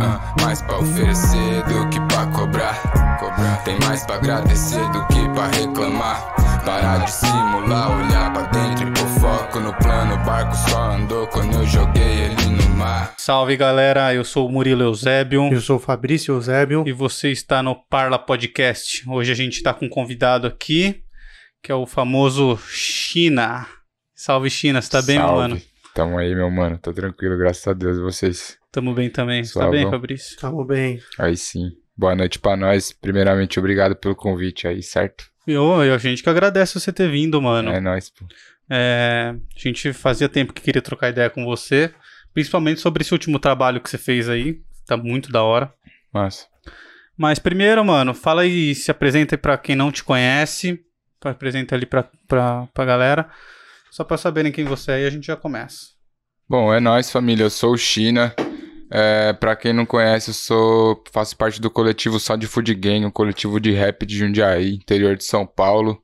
uh, mais pra oferecer do que pra cobrar. Tem mais pra agradecer do que pra reclamar. Parar de simular, olhar pra dentro e pôr foco no plano. O barco só andou quando eu joguei ele no mar. Salve galera, eu sou o Murilo Eusébio. Eu sou o Fabrício Eusébio. E você está no Parla Podcast. Hoje a gente está com um convidado aqui, que é o famoso China. Salve China, você tá bem, meu mano? Tamo aí, meu mano. Tô tranquilo, graças a Deus. E vocês? Tamo bem também. Você tá bem, Fabrício? Tamo bem. Aí sim. Boa noite pra nós. Primeiramente, obrigado pelo convite aí, certo? Eu, a gente que agradece você ter vindo, mano. É nóis, pô. É, a gente fazia tempo que queria trocar ideia com você, principalmente sobre esse último trabalho que você fez aí. Tá muito da hora. Massa. Mas primeiro, mano, fala aí, se apresenta aí pra quem não te conhece. Apresenta ali pra, pra, pra galera. Só pra saberem quem você é e a gente já começa. Bom, é nóis, família. Eu sou o China. É, pra quem não conhece, eu sou faço parte do coletivo Só de Food Gang, um coletivo de rap de Jundiaí, interior de São Paulo.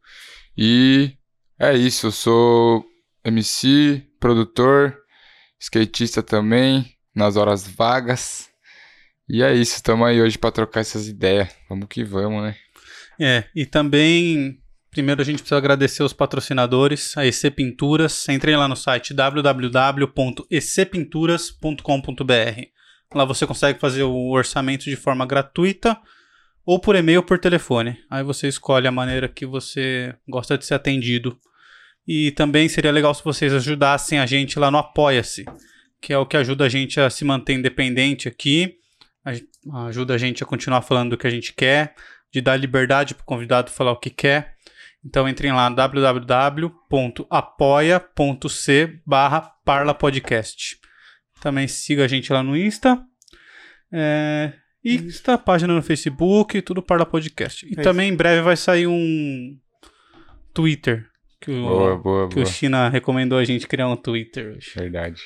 E é isso, eu sou MC, produtor, skatista também, nas horas vagas. E é isso, estamos aí hoje para trocar essas ideias. Vamos que vamos, né? É, e também, primeiro a gente precisa agradecer os patrocinadores, a EC Pinturas. Entrem lá no site www.ecpinturas.com.br. Lá você consegue fazer o orçamento de forma gratuita ou por e-mail ou por telefone. Aí você escolhe a maneira que você gosta de ser atendido. E também seria legal se vocês ajudassem a gente lá no Apoia-se, que é o que ajuda a gente a se manter independente aqui, ajuda a gente a continuar falando do que a gente quer, de dar liberdade para o convidado falar o que quer. Então entrem lá www.apoia.c barra parlapodcast. Também siga a gente lá no Insta. É, e está a página no Facebook, tudo para podcast. E é também em breve vai sair um Twitter. Que o, boa, boa, que boa. o China recomendou a gente criar um Twitter hoje. Verdade.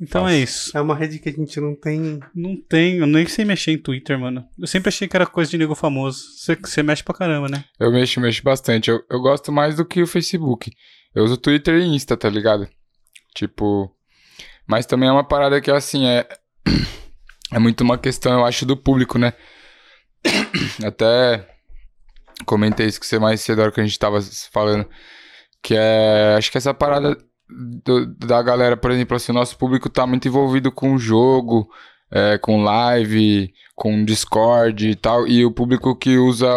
Então Nossa. é isso. É uma rede que a gente não tem. Não tem, eu nem sei mexer em Twitter, mano. Eu sempre achei que era coisa de nego famoso. Você, você mexe pra caramba, né? Eu mexo, mexo bastante. Eu, eu gosto mais do que o Facebook. Eu uso Twitter e Insta, tá ligado? Tipo, mas também é uma parada que, assim, é. É muito uma questão, eu acho, do público, né? Até comentei isso com você mais cedo, hora que a gente tava falando. Que é. Acho que essa parada do, da galera, por exemplo, assim, o nosso público tá muito envolvido com o jogo, é, com live, com Discord e tal. E o público que usa.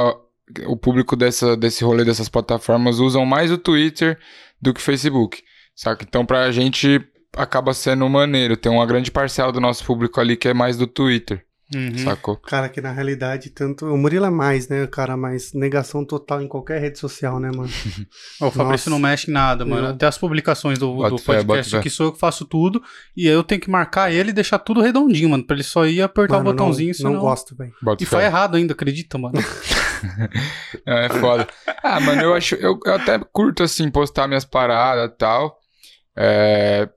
O público dessa, desse rolê dessas plataformas usam mais o Twitter do que o Facebook. Saca? Então, pra gente acaba sendo maneiro. Tem uma grande parcela do nosso público ali que é mais do Twitter. Uhum. Sacou? Cara, que na realidade, tanto. O Murilo é mais, né, cara? Mais negação total em qualquer rede social, né, mano? o Fabrício não mexe em nada, mano. Até as publicações do, do podcast aqui sou eu que faço tudo. E eu tenho que marcar ele e deixar tudo redondinho, mano. Pra ele só ir apertar mano, o botãozinho. Não, senão... não gosto, velho. E foi errado ainda, acredita, mano. não, é foda. Ah, mano, eu acho. Eu, eu até curto, assim, postar minhas paradas e tal. É,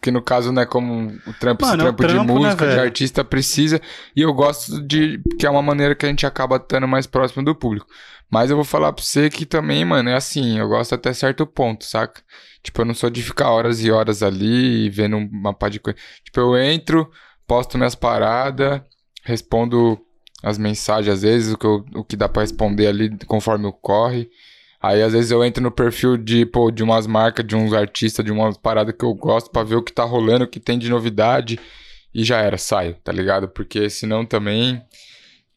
que no caso, né, como o trampo, Mano, esse trampo, trampo de música, né, de artista precisa, e eu gosto de que é uma maneira que a gente acaba estando mais próximo do público. Mas eu vou falar pra você que também, mano, é assim, eu gosto até certo ponto, saca? Tipo, eu não sou de ficar horas e horas ali vendo uma pá de coisa. Tipo, eu entro, posto minhas paradas, respondo as mensagens às vezes, o que, eu, o que dá para responder ali conforme ocorre. Aí às vezes eu entro no perfil de, pô, de umas marcas, de uns artistas, de umas paradas que eu gosto pra ver o que tá rolando, o que tem de novidade. E já era, saio, tá ligado? Porque senão também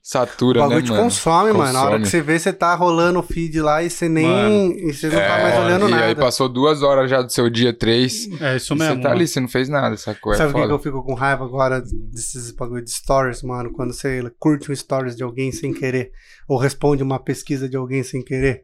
satura, o né, te consome, consome, mano. Na hora que você vê, você tá rolando o feed lá e você nem. Mano, e você não é, tá mais olhando e nada. E aí passou duas horas já do seu dia, três. É isso mesmo. Você tá ali, você não fez nada, sacou? Sabe o que eu fico com raiva agora desses bagulho de stories, mano? Quando você curte um stories de alguém sem querer, ou responde uma pesquisa de alguém sem querer.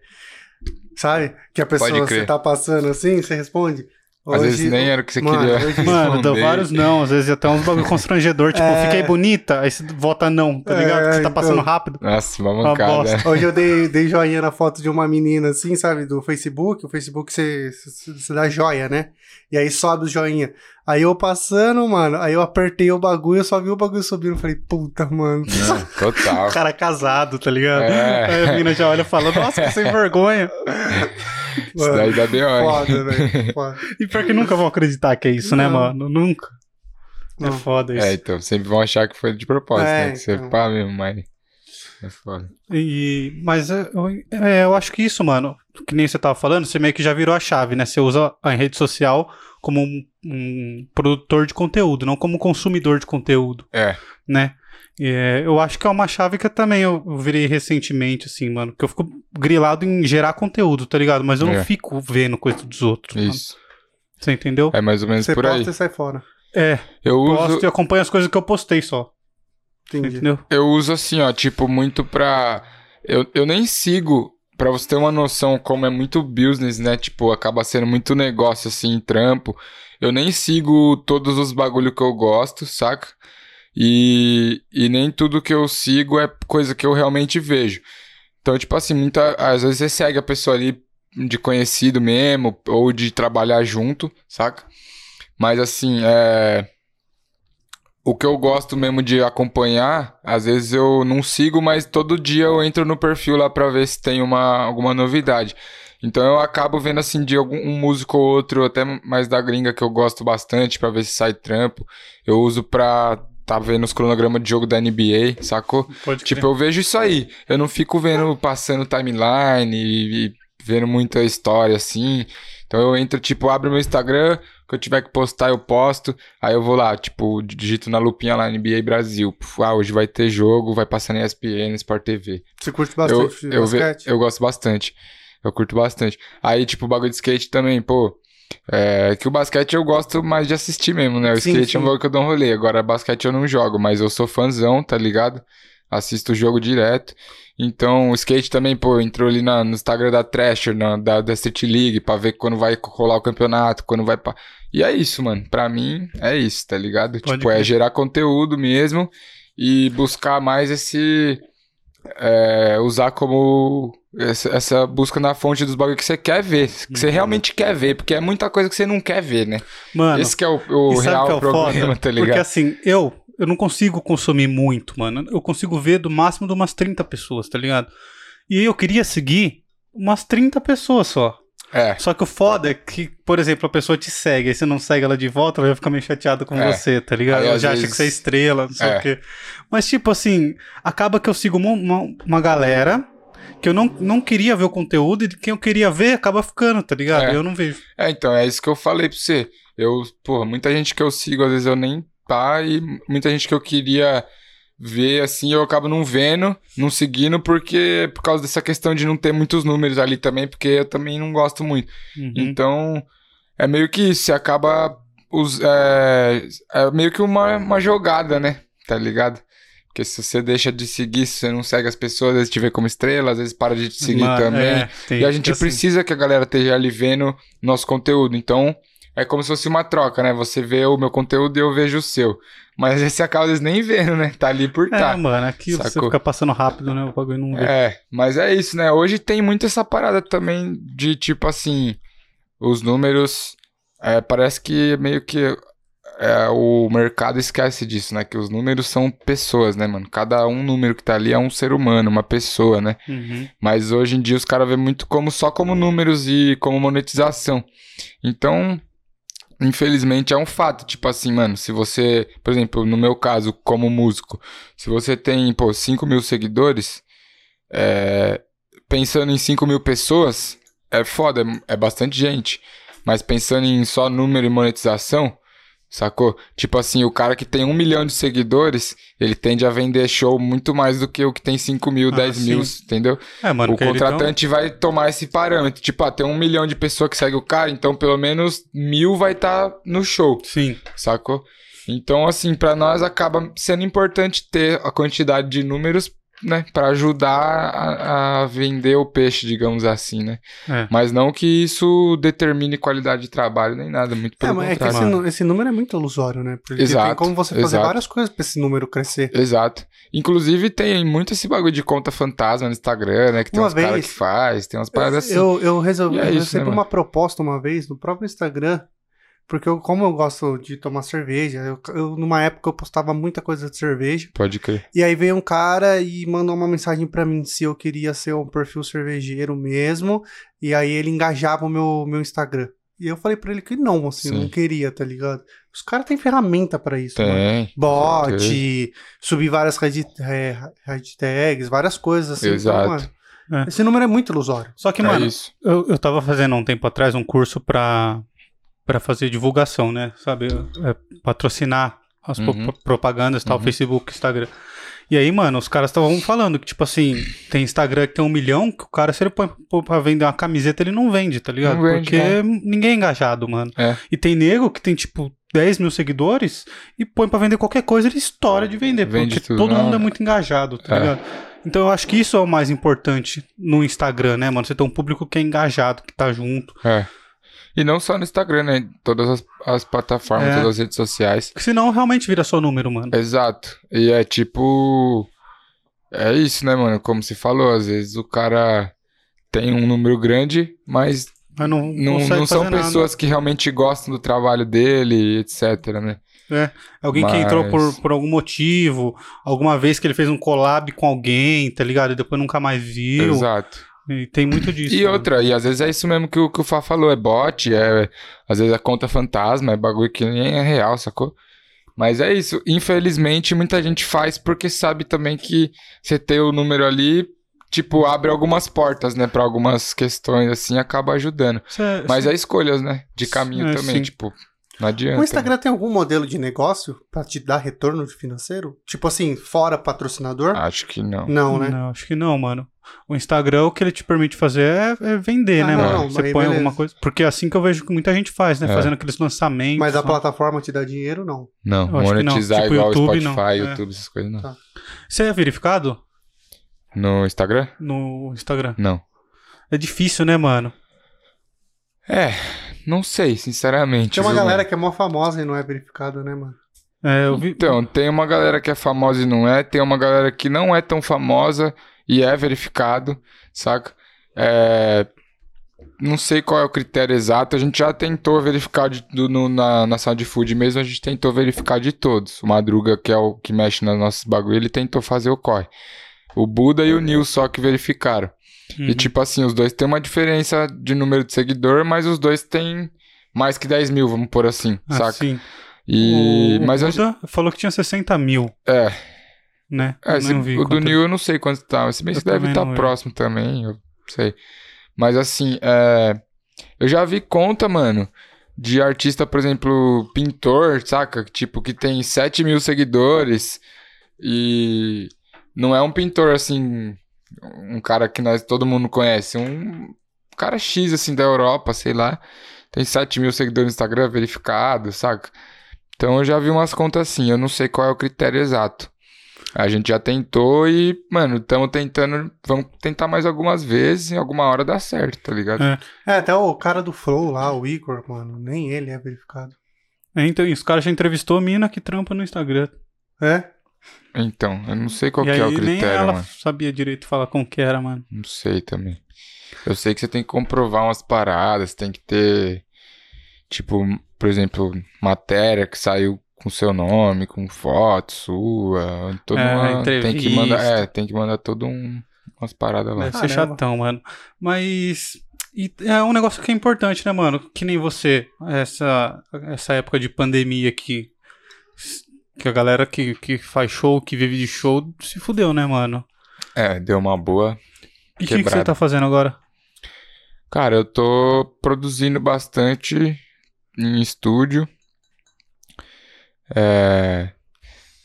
Sabe? Que a pessoa você tá passando assim, você responde. Às hoje, vezes nem era o que você mano, queria. Hoje, mano, deu vários não. Às vezes até uns bagulho constrangedor. Tipo, é... fiquei bonita, aí você vota não, tá ligado? É, você tá passando então... rápido. Nossa, uma mancada. Hoje eu dei, dei joinha na foto de uma menina assim, sabe? Do Facebook. O Facebook você, você dá joia, né? E aí sobe o joinha. Aí eu passando, mano, aí eu apertei o bagulho, eu só vi o bagulho subindo. Falei, puta, mano. Não, total. o cara casado, tá ligado? É. Aí a menina já olha e fala, nossa, que sem vergonha. Isso daí dá bem Foda, velho. E pior que nunca vão acreditar que é isso, né, não. né, mano? Nunca. É foda isso. É, então, sempre vão achar que foi de propósito, É, né? Que você então. pá mesmo, mas. É foda. E, mas é, eu, é, eu acho que isso, mano, que nem você tava falando, você meio que já virou a chave, né? Você usa a rede social como um, um produtor de conteúdo, não como consumidor de conteúdo, É. né? E, é, eu acho que é uma chave que eu também eu, eu virei recentemente, assim, mano, que eu fico grilado em gerar conteúdo, tá ligado? Mas eu É. não fico vendo coisa dos outros. mano. Isso. Você entendeu? É mais ou menos Você por aí. posta e sai fora. É, Eu uso, posto e acompanho as coisas que eu postei só. Entendi. Entendeu? eu uso assim, ó, tipo, muito pra. Eu, eu nem sigo, pra você ter uma noção como é muito business, né? Tipo, acaba sendo muito negócio assim, trampo. Eu nem sigo todos os bagulho que eu gosto, saca? E, e nem tudo que eu sigo é coisa que eu realmente vejo. Então, tipo assim, muita, às vezes você segue a pessoa ali de conhecido mesmo, ou de trabalhar junto, saca? Mas assim, é. O que eu gosto mesmo de acompanhar, às vezes eu não sigo, mas todo dia eu entro no perfil lá pra ver se tem uma, alguma novidade. Então eu acabo vendo assim de algum um músico ou outro, até mais da gringa que eu gosto bastante, pra ver se sai trampo. Eu uso pra tá vendo os cronogramas de jogo da NBA, sacou? Pode Tipo, eu vejo isso aí. Eu não fico vendo, passando timeline e, e vendo muita história assim. Então eu entro, tipo, abro meu Instagram, que eu tiver que postar, eu posto. Aí eu vou lá, tipo, digito na lupinha lá, NBA Brasil. Ah, hoje vai ter jogo, vai passar na ESPN, Sport TV. Você curte Eu, bastante eu, ve- basquete? eu gosto bastante. Eu curto bastante. Aí, tipo, o bagulho de skate também, pô. É que o basquete eu gosto mais de assistir mesmo, né? O Sim, skate é sim. um bagulho que eu dou um rolê. Agora, basquete eu não jogo, mas eu sou fãzão, tá ligado? Assisto o jogo direto. Então, o skate também, pô, entrou ali na- no Instagram da Thrasher, na- da, da Street League, pra ver quando vai rolar o campeonato, quando vai pra... E é isso, mano. Pra mim, é isso, tá ligado? Pode tipo, é gerar conteúdo mesmo e buscar mais esse... é, usar como essa, essa busca na fonte dos bagulho que você quer ver, que Uhum. você realmente quer ver, porque é muita coisa que você não quer ver, né? Mano, Esse que é o, o real é o problema, foda? tá ligado? Porque assim, eu, eu não consigo consumir muito, mano. Eu consigo ver do máximo de umas 30 pessoas, tá ligado? E eu queria seguir umas 30 pessoas só. É, Só que o foda é que, por exemplo, a pessoa te segue, aí você não segue ela de volta, ela vai ficar meio chateada com É. você, tá ligado? Aí, Ela já acha vezes- que você é estrela, não sei É. o quê. Mas, tipo assim, acaba que eu sigo uma, uma, uma galera que eu não, não queria ver o conteúdo e quem eu queria ver acaba ficando, tá ligado? É. Eu não vejo. é, então, é isso que eu falei pra você. Eu, porra, muita gente que eu sigo, às vezes eu nem tá, e muita gente que eu queria ver, assim, eu acabo não vendo, não seguindo, porque por causa dessa questão de não ter muitos números ali também, porque eu também não gosto muito. Uhum. Então, é meio que isso, você acaba. Us, é, é meio que uma, uma jogada, né? Tá ligado? Porque se você deixa de seguir, se você não segue as pessoas, às vezes te vê como estrela, às vezes para de te seguir Mas, também. é, tem- e a gente assim, precisa que a galera esteja ali vendo nosso conteúdo. Então, é como se fosse uma troca, né? Você vê o meu conteúdo e eu vejo o seu. Mas você acaba vezes, nem vendo, né? Tá ali por É, tá. mano, aqui você Sacou? fica passando rápido, né? O bagulho não vê. É, mas é isso, né? Hoje tem muito essa parada também de tipo assim, os números. é, parece que meio que é, o mercado esquece disso, né? Que os números são pessoas, né, mano? Cada um número que tá ali é um ser humano, uma pessoa, né? Uhum. Mas hoje em dia os caras vêem muito como só como números e como monetização. Então, infelizmente é um fato. Tipo assim, mano, se você, por exemplo, no meu caso, como músico, se você tem, pô, 5 mil seguidores, é, pensando em 5 mil pessoas, é foda, é bastante gente. Mas pensando em só número e monetização, sacou? Tipo assim, o cara que tem um milhão de seguidores, ele tende a vender show muito mais do que o que tem 5 mil, Ah, 10 mil, sim. entendeu? É, mano, o contratante vai tomar esse parâmetro. Tipo, ah, tem um milhão de pessoas que segue o cara, então pelo menos mil vai estar no show, Então... Sim. sacou? Então, assim, pra nós acaba sendo importante ter a quantidade de números, né? Pra ajudar a, a vender o peixe, digamos assim, né? É. Mas não que isso determine qualidade de trabalho nem nada, muito É, pelo mas é que contrário. esse, esse número é muito ilusório, né? Porque tem Exato, como você fazer exato. várias coisas pra esse número crescer. Exato. Inclusive tem muito esse bagulho de conta fantasma no Instagram, né? Que tem Uma uns caras vez- que faz, tem umas paradas assim. Eu, eu resolvi E é eu isso, recebi né, uma mano? proposta uma vez no próprio Instagram, porque eu, como eu gosto de tomar cerveja, eu, eu- numa época eu postava muita coisa de cerveja, Pode crer. e aí veio um cara e mandou uma mensagem pra mim se eu queria ser um perfil cervejeiro mesmo, e aí ele engajava o meu, meu Instagram. E eu falei pra ele que não, assim, Sim. não queria, tá ligado? Os caras têm ferramenta pra isso, mano. Tem. Bot, Tem. subir várias hashtags, é, hashtags, várias coisas assim. Então, Exato. mano, É. Esse número é muito ilusório. Só que, é mano, isso. eu, eu tava fazendo um tempo atrás um curso pra, pra fazer divulgação, né? Sabe? É, patrocinar as Uhum. propagandas tal, Uhum. Facebook, Instagram. E aí, mano, os caras estavam falando que, tipo assim, tem Instagram que tem um milhão, que o cara, se ele põe pra vender uma camiseta, ele não vende, tá ligado? Vende, Porque né? ninguém é engajado, mano. É. E tem nego que tem, tipo, 10 mil seguidores e põe pra vender qualquer coisa, ele estoura de vender. Vende porque tudo, todo não, mundo é é. muito engajado, tá É. ligado? Então eu acho que isso é o mais importante no Instagram, né, mano? Você tem um público que é engajado, que tá junto. É. E não só no Instagram, né? Todas as, as plataformas, É. todas as redes sociais. Porque senão realmente vira só número, mano. Exato. E é tipo. É isso, né, mano? Como se falou, às vezes o cara tem um número grande, mas Mas não, não, não são fazer nada. pessoas que realmente gostam do trabalho dele, etc, né? Alguém que Mas- entrou por, por algum motivo, alguma vez que ele fez um collab com alguém, tá ligado? E depois nunca mais viu. Exato. E tem muito disso. E mano. outra, e às vezes é isso mesmo que o, que o Fá falou, é bot, é, às vezes é conta fantasma, é bagulho que nem é real, sacou? Mas é isso, infelizmente muita gente faz porque sabe também que você ter o número ali, tipo, abre algumas portas, né, pra algumas questões assim, acaba ajudando. É- Mas é escolhas, né, de caminho É, também, sim. tipo, não adianta. O Instagram tem algum modelo de negócio pra te dar retorno financeiro? Tipo assim, fora patrocinador? Acho que não. não, né? Não, acho que não, mano. O Instagram, o que ele te permite fazer é, é vender, Ah, né, não, mano? não, Você põe beleza. alguma coisa. Porque é assim que eu vejo que muita gente faz, né? É. Fazendo aqueles lançamentos. Mas a né? plataforma te dá dinheiro, não. Não, Eu acho que não. monetizar Tipo, igual YouTube, Spotify, não. É. YouTube, essas coisas não. Tá. Você é verificado No Instagram? no Instagram? Não. É difícil, né, mano? É, não sei, sinceramente. Tem uma viu, galera mano? que é mó famosa e não é verificada, né, mano? É, eu vi. Então, tem uma galera que é famosa e não é, tem uma galera que não é tão famosa e é verificado, saca? É, Não sei qual é o critério exato, a gente já tentou verificar de, do- no- na, na Sound Food mesmo, a gente tentou verificar de todos. O Madruga, que é o que mexe nos nossos bagulho, ele tentou fazer o corre. O Buda e o Nil só que verificaram. Uhum. E tipo assim, os dois têm uma diferença de número de seguidor, mas os dois têm mais que 10 mil, vamos pôr assim, Ah, saca? sim. E... o mas eu- Buda falou que tinha 60 mil, É, né? É, Eu se- não vi o do Nil eu não sei quanto tá, se bem Eu que deve estar não vi. próximo também, eu sei. Mas assim, é, eu já vi conta, mano, de artista, por exemplo, pintor, saca? Tipo, que tem 7 mil seguidores e não é um pintor assim, um cara que nós todo mundo conhece, um cara X assim da Europa, sei lá, tem 7 mil seguidores no Instagram verificado, saca? Então eu já vi umas contas assim, eu não sei qual é o critério exato. A gente já tentou e, mano, estamos tentando. Vamos tentar mais algumas vezes e alguma hora dá certo, tá ligado? É. É, até o cara do Flow lá, o Igor, mano, nem ele é verificado. É, então, os caras já entrevistou a mina que trampa no Instagram. É? Então, eu não sei qual e que aí é o nem critério, ela mano. sabia direito falar como que era, mano. Não sei também. Eu sei que você tem que comprovar umas paradas, tem que ter, tipo, por exemplo, matéria que saiu com seu nome, com foto sua, toda É, uma, tem que mandar, é, tem que mandar todo um umas paradas lá. Deve ser Caramba. chatão, mano. Mas. e é um negócio que é importante, né, mano? Que nem você, essa, essa época de pandemia que. Que a galera que, que faz show, que vive de show, se fudeu, né, mano? É, deu uma boa. E o que, que você tá fazendo agora? Cara, eu tô produzindo bastante em estúdio. É,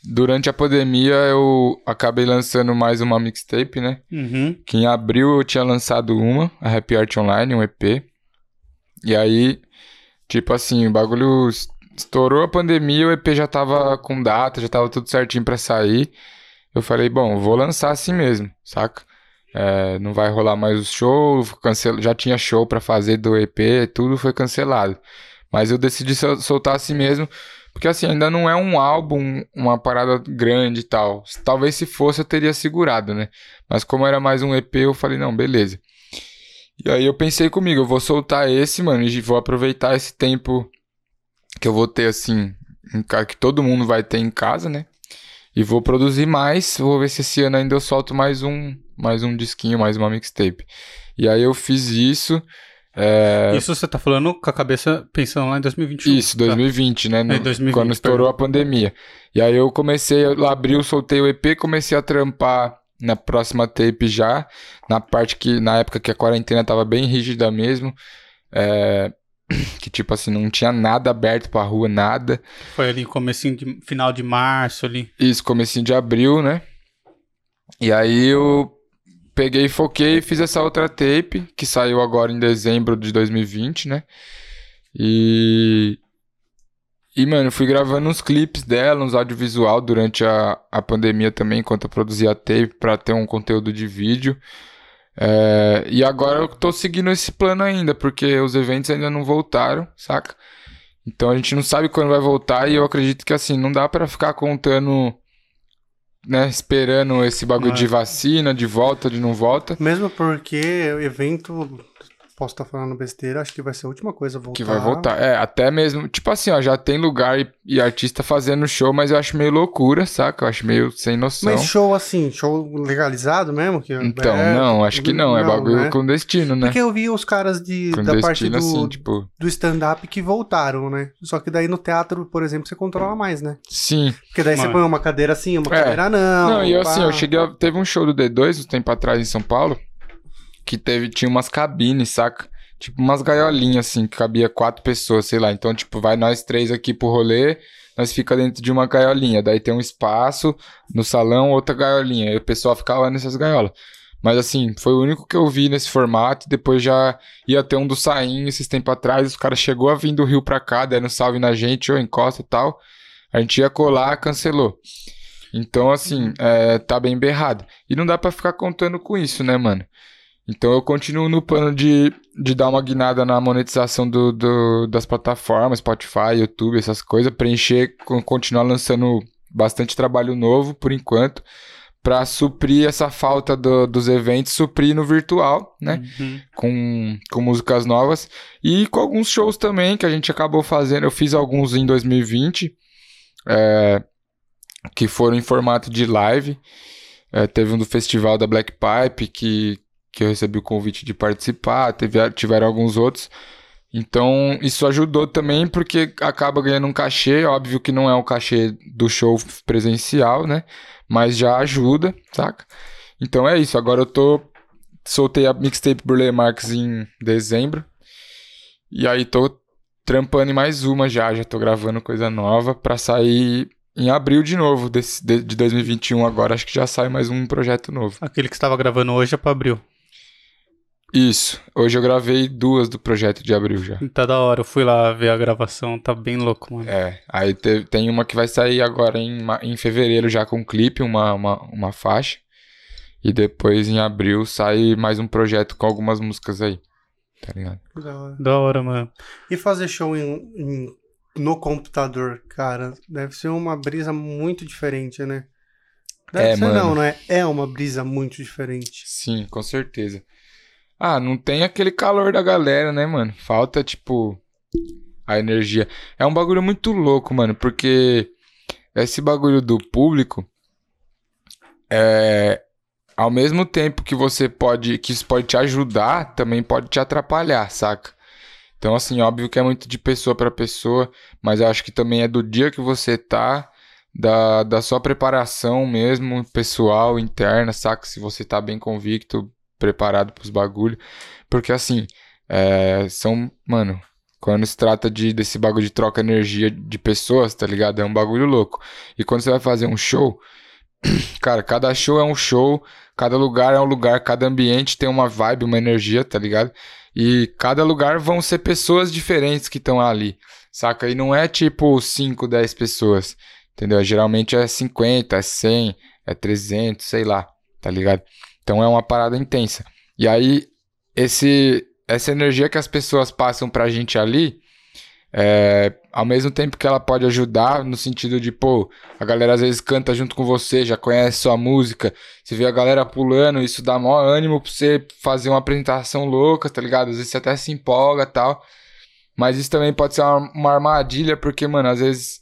Durante a pandemia eu acabei lançando mais uma mixtape, né? Uhum. Que em abril eu tinha lançado uma, a Happy Art Online, um EP. E aí, tipo assim, o bagulho estourou a pandemia, o EP já tava com data, já tava tudo certinho pra sair. Eu falei, bom, vou lançar assim mesmo, saca? É, não vai rolar mais o show, cancel... já tinha show pra fazer do EP, tudo foi cancelado. Mas eu decidi sol- soltar assim mesmo, porque assim, ainda não é um álbum, uma parada grande e tal. Talvez se fosse eu teria segurado, né? Mas como era mais um EP, eu falei, não, beleza. E aí eu pensei comigo, eu vou soltar esse, mano, e vou aproveitar esse tempo que eu vou ter, assim, ca- que todo mundo vai ter em casa, né? E vou produzir mais, vou ver se esse ano ainda eu solto mais um, mais um disquinho, mais uma mixtape. E aí eu fiz isso, É... Isso você tá falando com a cabeça pensando lá em 2021. Isso, 2020, tá? né? No, é 2020, quando estourou a pandemia. E aí eu comecei, eu abri, soltei o EP, comecei a trampar na próxima tape já, na parte que, na época que a quarentena tava bem rígida mesmo, é, que tipo assim, não tinha nada aberto pra rua, nada. Foi ali comecinho de, final de março ali. Isso, comecinho de abril, né? E aí eu peguei, foquei e fiz essa outra tape, que saiu agora em dezembro de 2020, né? E. E, mano, fui gravando uns clipes dela, uns audiovisual durante a, a pandemia também, enquanto eu produzia tape, pra ter um conteúdo de vídeo. É, e agora eu tô seguindo esse plano ainda, porque os eventos ainda não voltaram, saca? Então a gente não sabe quando vai voltar e eu acredito que assim, não dá para ficar contando né, esperando esse bagulho de vacina, de volta, de não volta. Mesmo porque o evento posso estar tá falando besteira, acho que vai ser a última coisa a voltar. Que vai voltar. É, até mesmo, tipo assim, ó, já tem lugar e, e, artista fazendo show, mas eu acho meio loucura, saca? Eu acho meio sem noção. Mas show assim, show legalizado mesmo? Que então, é, não, acho que não, é bagulho né? clandestino, né? Porque eu vi os caras de, da parte do, assim, tipo... do stand-up que voltaram, né? Só que daí no teatro, por exemplo, você controla mais, né? Sim. Porque daí você põe uma cadeira assim, uma é. cadeira não. Não, e eu, assim, eu cheguei a... Teve um show do D2 um tempo atrás em São Paulo, que teve, tinha umas cabines, saca? Tipo, umas gaiolinhas, assim, que cabia quatro pessoas, sei lá. Então, tipo, vai nós três aqui pro rolê, nós fica dentro de uma gaiolinha. Daí tem um espaço no salão, outra gaiolinha. E o pessoal ficava nessas gaiolas. Mas assim, foi o único que eu vi nesse formato. Depois já ia ter um do Saim esses tempos atrás. O cara chegou a vir do Rio pra cá, dando salve na gente, ou encosta e tal. A gente ia colar, cancelou. Então, assim, é, tá bem berrado. E não dá para ficar contando com isso, né, mano? Então eu continuo no plano de, de dar uma guinada na monetização do, do, das plataformas, Spotify, YouTube, essas coisas, preencher, continuar lançando bastante trabalho novo por enquanto, para suprir essa falta do, dos eventos, suprir no virtual, né? Uhum. Com, com músicas novas e com alguns shows também que a gente acabou fazendo. Eu fiz alguns em 2020, é, que foram em formato de live. É, teve um do festival da Black Pipe que que eu recebi o convite de participar, teve, tiveram alguns outros. Então, isso ajudou também porque acaba ganhando um cachê, óbvio que não é o cachê do show presencial, né? Mas já ajuda, saca? Então é isso, agora eu tô soltei a mixtape Burle Marx em dezembro. E aí tô trampando em mais uma já, já tô gravando coisa nova para sair em abril de novo desse, de, de 2021 agora, acho que já sai mais um projeto novo. Aquele que estava gravando hoje é para abril. Isso. Hoje eu gravei duas do projeto de abril já. Tá da hora, eu fui lá ver a gravação, tá bem louco, mano. É, aí te, tem uma que vai sair agora em, em fevereiro já com um clipe, uma, uma, uma faixa. E depois em abril sai mais um projeto com algumas músicas aí. Tá ligado? Da hora, da hora mano. E fazer show em, em, no computador, cara, deve ser uma brisa muito diferente, né? Deve é, ser mano. não, não é? É uma brisa muito diferente. Sim, com certeza. Ah, não tem aquele calor da galera, né, mano? Falta, tipo, a energia. É um bagulho muito louco, mano, porque esse bagulho do público é ao mesmo tempo que você pode que isso pode te ajudar, também pode te atrapalhar, saca? Então assim, óbvio que é muito de pessoa para pessoa, mas eu acho que também é do dia que você tá, da, da sua preparação mesmo, pessoal, interna, saca? Se você tá bem convicto, preparado pros bagulho. Porque assim, é, são, mano, quando se trata de, desse bagulho de troca energia de pessoas, tá ligado? É um bagulho louco. E quando você vai fazer um show, cara, cada show é um show, cada lugar é um lugar, cada ambiente tem uma vibe, uma energia, tá ligado? E cada lugar vão ser pessoas diferentes que estão ali, saca? E não é tipo 5, 10 pessoas, entendeu? Geralmente é 50, é 100, é 300, sei lá, tá ligado? Então é uma parada intensa. E aí, esse, essa energia que as pessoas passam pra gente ali, é, ao mesmo tempo que ela pode ajudar no sentido de, pô, a galera às vezes canta junto com você, já conhece sua música, você vê a galera pulando, isso dá maior ânimo pra você fazer uma apresentação louca, tá ligado? Às vezes você até se empolga tal. Mas isso também pode ser uma, uma armadilha, porque, mano, às vezes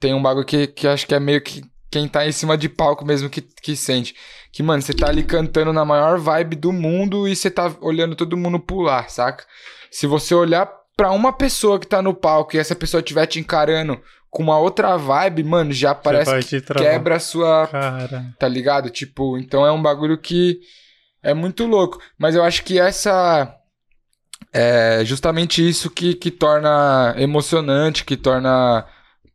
tem um bagulho que, que acho que é meio que quem tá em cima de palco mesmo que, que sente. Que, mano, você tá ali cantando na maior vibe do mundo e você tá olhando todo mundo pular, saca? Se você olhar pra uma pessoa que tá no palco e essa pessoa estiver te encarando com uma outra vibe, mano, já parece que quebra a sua. Cara. Tá ligado? Tipo, então é um bagulho que é muito louco. Mas eu acho que essa. É justamente isso que, que torna emocionante, que torna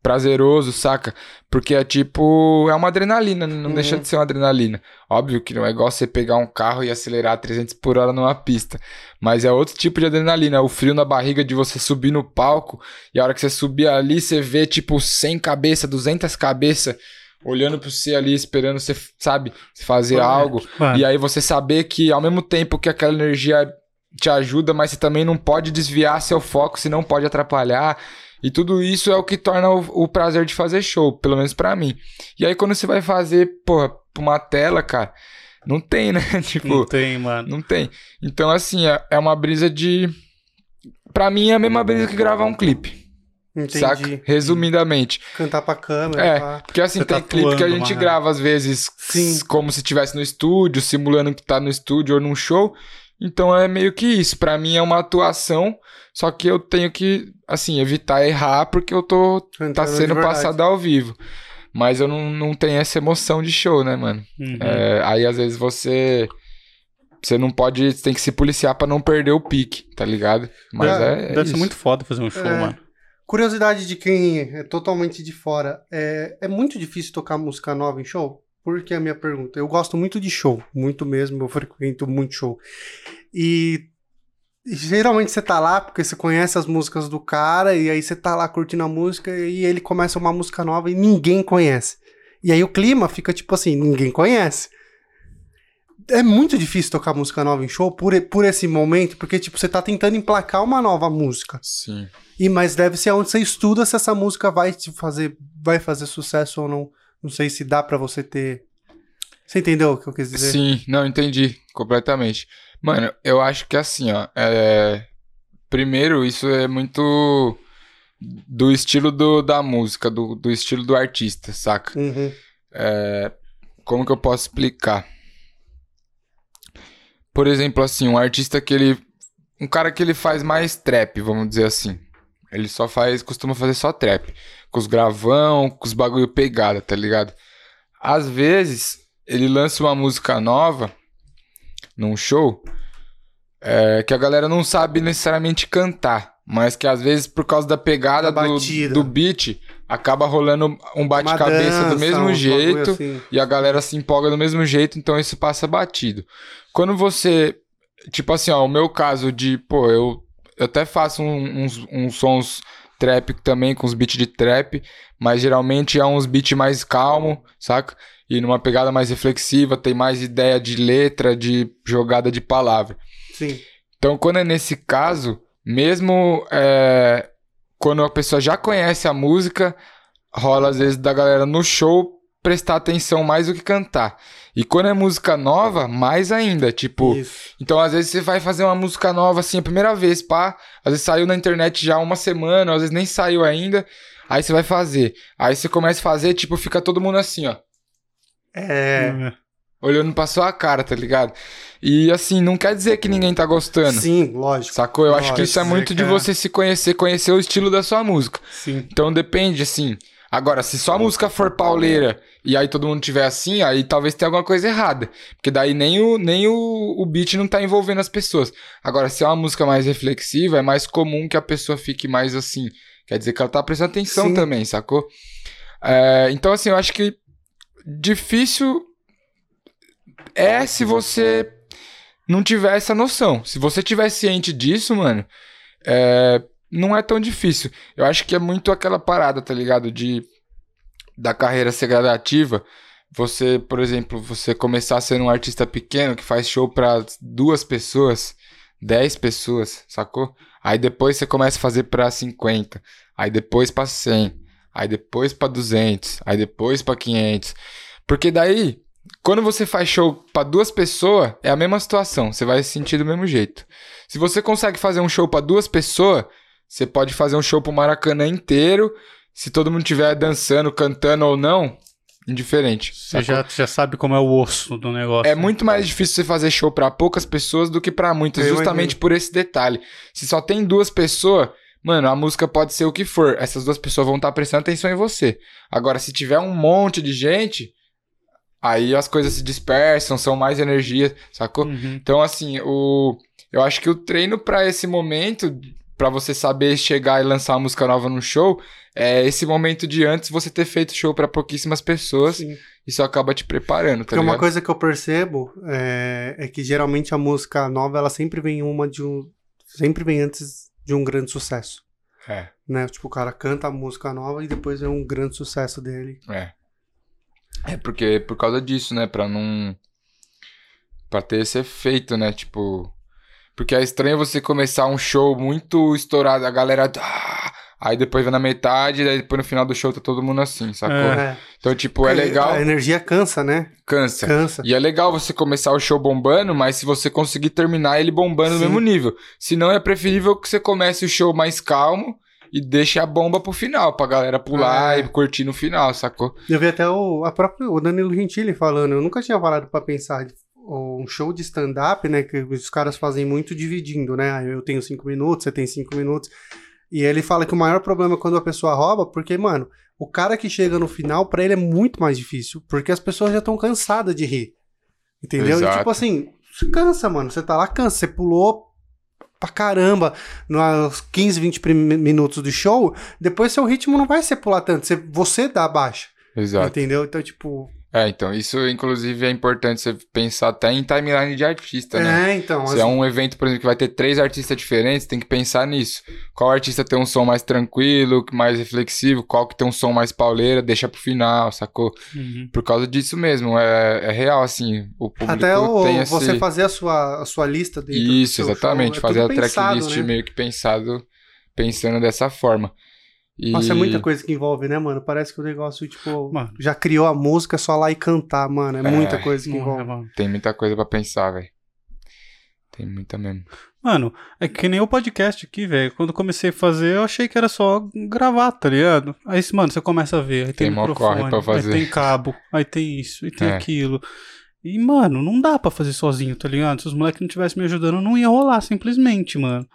prazeroso, saca? Porque é tipo, é uma adrenalina, não uhum. deixa de ser uma adrenalina. Óbvio que não é igual você pegar um carro e acelerar 300 por hora numa pista, mas é outro tipo de adrenalina, é o frio na barriga de você subir no palco e a hora que você subir ali, você vê tipo 100 cabeças, 200 cabeças olhando para você ali, esperando você, sabe, fazer algo. Mano. E aí você saber que ao mesmo tempo que aquela energia te ajuda, mas você também não pode desviar seu foco, senão pode atrapalhar. E tudo isso é o que torna o, o prazer de fazer show, pelo menos para mim. E aí quando você vai fazer, porra, pra uma tela, cara, não tem, né? tipo, não tem, mano. Não tem. Então, assim, é, é uma brisa de. Pra mim é a mesma brisa que gravar um clipe. Entendi. Saca? Resumidamente. Cantar pra câmera. É, pá. porque assim, Você tem tá clipe que a gente grava às vezes Sim. como se estivesse no estúdio, simulando que tá no estúdio ou num show. Então é meio que isso. Para mim é uma atuação, só que eu tenho que, assim, evitar errar porque eu tô tá sendo passado ao vivo. Mas eu não, não tenho essa emoção de show, né, mano? Uhum. É, aí às vezes você. Você não pode. Você tem que se policiar para não perder o pique, tá ligado? Mas é. é deve isso. ser muito foda fazer um show, é, mano. Curiosidade de quem é totalmente de fora. É, é muito difícil tocar música nova em show? Por que a minha pergunta? Eu gosto muito de show, muito mesmo, eu frequento muito show. E geralmente você tá lá porque você conhece as músicas do cara e aí você tá lá curtindo a música e ele começa uma música nova e ninguém conhece. E aí o clima fica tipo assim, ninguém conhece. É muito difícil tocar música nova em show por, por esse momento, porque tipo, você tá tentando emplacar uma nova música. Sim. E mas deve ser onde você estuda se essa música vai te fazer vai fazer sucesso ou não. Não sei se dá para você ter. Você entendeu o que eu quis dizer? Sim, não, entendi completamente. Mano, eu acho que assim, ó. É... Primeiro, isso é muito do estilo do, da música, do, do estilo do artista, saca? Uhum. É... Como que eu posso explicar? Por exemplo, assim, um artista que ele. Um cara que ele faz mais trap, vamos dizer assim. Ele só faz, costuma fazer só trap. Com os gravão, com os bagulho pegada, tá ligado? Às vezes, ele lança uma música nova num show é, que a galera não sabe necessariamente cantar. Mas que às vezes, por causa da pegada da do, do beat, acaba rolando um bate-cabeça do mesmo um jeito. Assim. E a galera se empolga do mesmo jeito, então isso passa batido. Quando você. Tipo assim, ó, o meu caso de, pô, eu eu até faço uns, uns sons trap também, com os beats de trap, mas geralmente é uns beats mais calmo, saca? E numa pegada mais reflexiva, tem mais ideia de letra, de jogada de palavra. Sim. Então, quando é nesse caso, mesmo é, quando a pessoa já conhece a música, rola às vezes da galera no show prestar atenção mais do que cantar. E quando é música nova, mais ainda. Tipo, Isso. então às vezes você vai fazer uma música nova assim a primeira vez, pá. Às vezes saiu na internet já uma semana, às vezes nem saiu ainda. Aí você vai fazer. Aí você começa a fazer, tipo, fica todo mundo assim, ó. É. Uhum. Olhando pra sua cara, tá ligado? E assim, não quer dizer que ninguém tá gostando. Sim, lógico. Sacou? Eu lógico, acho que isso é muito de é. você se conhecer, conhecer o estilo da sua música. Sim. Então depende, assim. Agora, se só a música for pauleira e aí todo mundo tiver assim, aí talvez tenha alguma coisa errada. Porque daí nem o, nem o, o beat não tá envolvendo as pessoas. Agora, se é uma música mais reflexiva, é mais comum que a pessoa fique mais assim. Quer dizer que ela tá prestando atenção Sim. também, sacou? É, então, assim, eu acho que difícil é se você não tiver essa noção. Se você tiver ciente disso, mano, é, não é tão difícil. Eu acho que é muito aquela parada, tá ligado? De da carreira ser gradativa. Você, por exemplo, você começar sendo um artista pequeno que faz show para duas pessoas, dez pessoas, sacou? Aí depois você começa a fazer para 50, aí depois para 100, aí depois para 200, aí depois para 500. Porque daí, quando você faz show para duas pessoas, é a mesma situação, você vai se sentir do mesmo jeito. Se você consegue fazer um show para duas pessoas, você pode fazer um show pro Maracanã inteiro. Se todo mundo estiver dançando, cantando ou não, indiferente. Você já, já sabe como é o osso do negócio. É né? muito mais difícil você fazer show para poucas pessoas do que para muitas, Eu justamente imagino. por esse detalhe. Se só tem duas pessoas, mano, a música pode ser o que for. Essas duas pessoas vão estar tá prestando atenção em você. Agora, se tiver um monte de gente, aí as coisas se dispersam, são mais energia, sacou? Uhum. Então, assim, o eu acho que o treino para esse momento para você saber chegar e lançar uma música nova no show, é esse momento de antes você ter feito show para pouquíssimas pessoas. Sim. Isso acaba te preparando, tá Porque ligado? uma coisa que eu percebo é, é, que geralmente a música nova ela sempre vem uma de um sempre vem antes de um grande sucesso. É. Né? Tipo, o cara canta a música nova e depois vem um grande sucesso dele. É. É porque por causa disso, né, para não para ter esse efeito, né, tipo, porque é estranho você começar um show muito estourado, a galera. Ah, aí depois vai na metade, daí depois no final do show tá todo mundo assim, sacou? É. Então, tipo, é legal. A energia cansa, né? Cansa. Cansa. E é legal você começar o show bombando, mas se você conseguir terminar ele bombando Sim. no mesmo nível. Se não, é preferível que você comece o show mais calmo e deixe a bomba pro final, pra galera pular é. e curtir no final, sacou? Eu vi até o, a própria, o Danilo Gentili falando, eu nunca tinha parado pra pensar um show de stand-up, né? Que os caras fazem muito dividindo, né? Eu tenho cinco minutos, você tem cinco minutos. E ele fala que o maior problema é quando a pessoa rouba, porque, mano, o cara que chega no final, para ele é muito mais difícil, porque as pessoas já estão cansadas de rir. Entendeu? Exato. E tipo assim, cansa, mano. Você tá lá, cansa. Você pulou pra caramba nos 15, 20 minutos do show, depois seu ritmo não vai ser pular tanto. Você, você dá baixa. Exato. Entendeu? Então, tipo, é, então, isso inclusive é importante você pensar até em timeline de artista, né? É, então. Se é um evento, por exemplo, que vai ter três artistas diferentes, tem que pensar nisso. Qual artista tem um som mais tranquilo, mais reflexivo, qual que tem um som mais pauleira, deixa pro final, sacou? Uhum. Por causa disso mesmo, é, é real, assim, o público Até o, tem esse... você fazer a sua, a sua lista dentro Isso, exatamente, show, é fazer a tracklist né? meio que pensado, pensando dessa forma. E... Nossa, é muita coisa que envolve, né, mano? Parece que o negócio, tipo, mano. já criou a música, só lá e cantar, mano. É, é muita coisa que envolve. Mano. Tem muita coisa para pensar, velho. Tem muita mesmo. Mano, é que nem o podcast aqui, velho. Quando comecei a fazer, eu achei que era só gravar, tá ligado? Aí, mano, você começa a ver. Aí tem, tem microfone, pra fazer. aí tem cabo, aí tem isso, aí tem é. aquilo. E, mano, não dá para fazer sozinho, tá ligado? Se os moleques não tivessem me ajudando, não ia rolar, simplesmente, mano.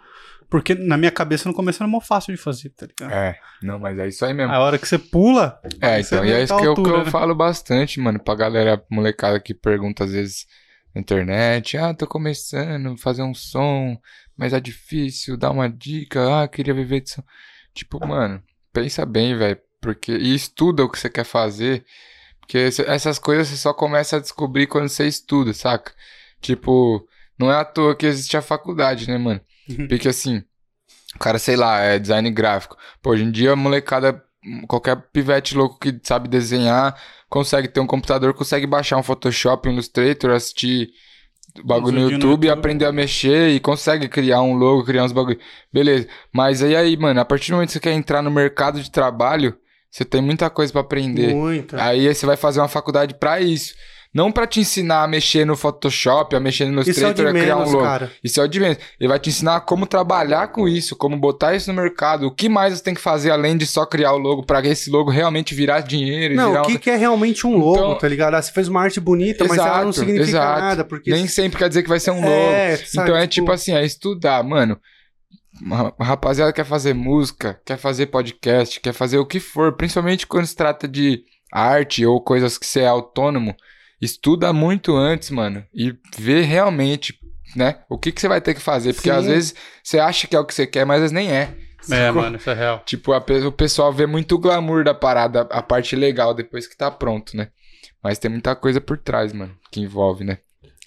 Porque na minha cabeça no começo era mó fácil de fazer, tá ligado? É, não, mas é isso aí mesmo. A hora que você pula. É, então, e é isso que, altura, eu, que eu né? falo bastante, mano, pra galera molecada que pergunta às vezes na internet: ah, tô começando a fazer um som, mas é difícil, dá uma dica, ah, queria viver de som. Tipo, mano, pensa bem, velho, porque. E estuda o que você quer fazer. Porque essas coisas você só começa a descobrir quando você estuda, saca? Tipo, não é à toa que existe a faculdade, né, mano? Uhum. Porque assim, o cara, sei lá, é design gráfico. Pô, hoje em dia a molecada, qualquer pivete louco que sabe desenhar, consegue ter um computador, consegue baixar um Photoshop, um Illustrator, assistir bagulho no YouTube, no YouTube, e aprender a mexer e consegue criar um logo, criar uns bagulho. Beleza. Mas aí, aí, mano, a partir do momento que você quer entrar no mercado de trabalho, você tem muita coisa para aprender. Muita. Aí você vai fazer uma faculdade para isso. Não para te ensinar a mexer no Photoshop, a mexer no Illustrator, é a criar um logo. Cara. Isso é o de menos. Ele vai te ensinar como trabalhar com isso, como botar isso no mercado. O que mais você tem que fazer além de só criar o logo para esse logo realmente virar dinheiro Não, virar o que, um... que é realmente um logo, então... tá ligado? Ah, você fez uma arte bonita, exato, mas ela não significa exato. nada. Porque... Nem sempre quer dizer que vai ser um logo. É, sabe, então é tipo... tipo assim, é estudar, mano. Rapaziada quer fazer música, quer fazer podcast, quer fazer o que for, principalmente quando se trata de arte ou coisas que você é autônomo estuda muito antes, mano, e vê realmente, né, o que, que você vai ter que fazer. Porque Sim. às vezes você acha que é o que você quer, mas às vezes nem é. É, mano, isso é real. Tipo, a, o pessoal vê muito o glamour da parada, a parte legal depois que tá pronto, né? Mas tem muita coisa por trás, mano, que envolve, né?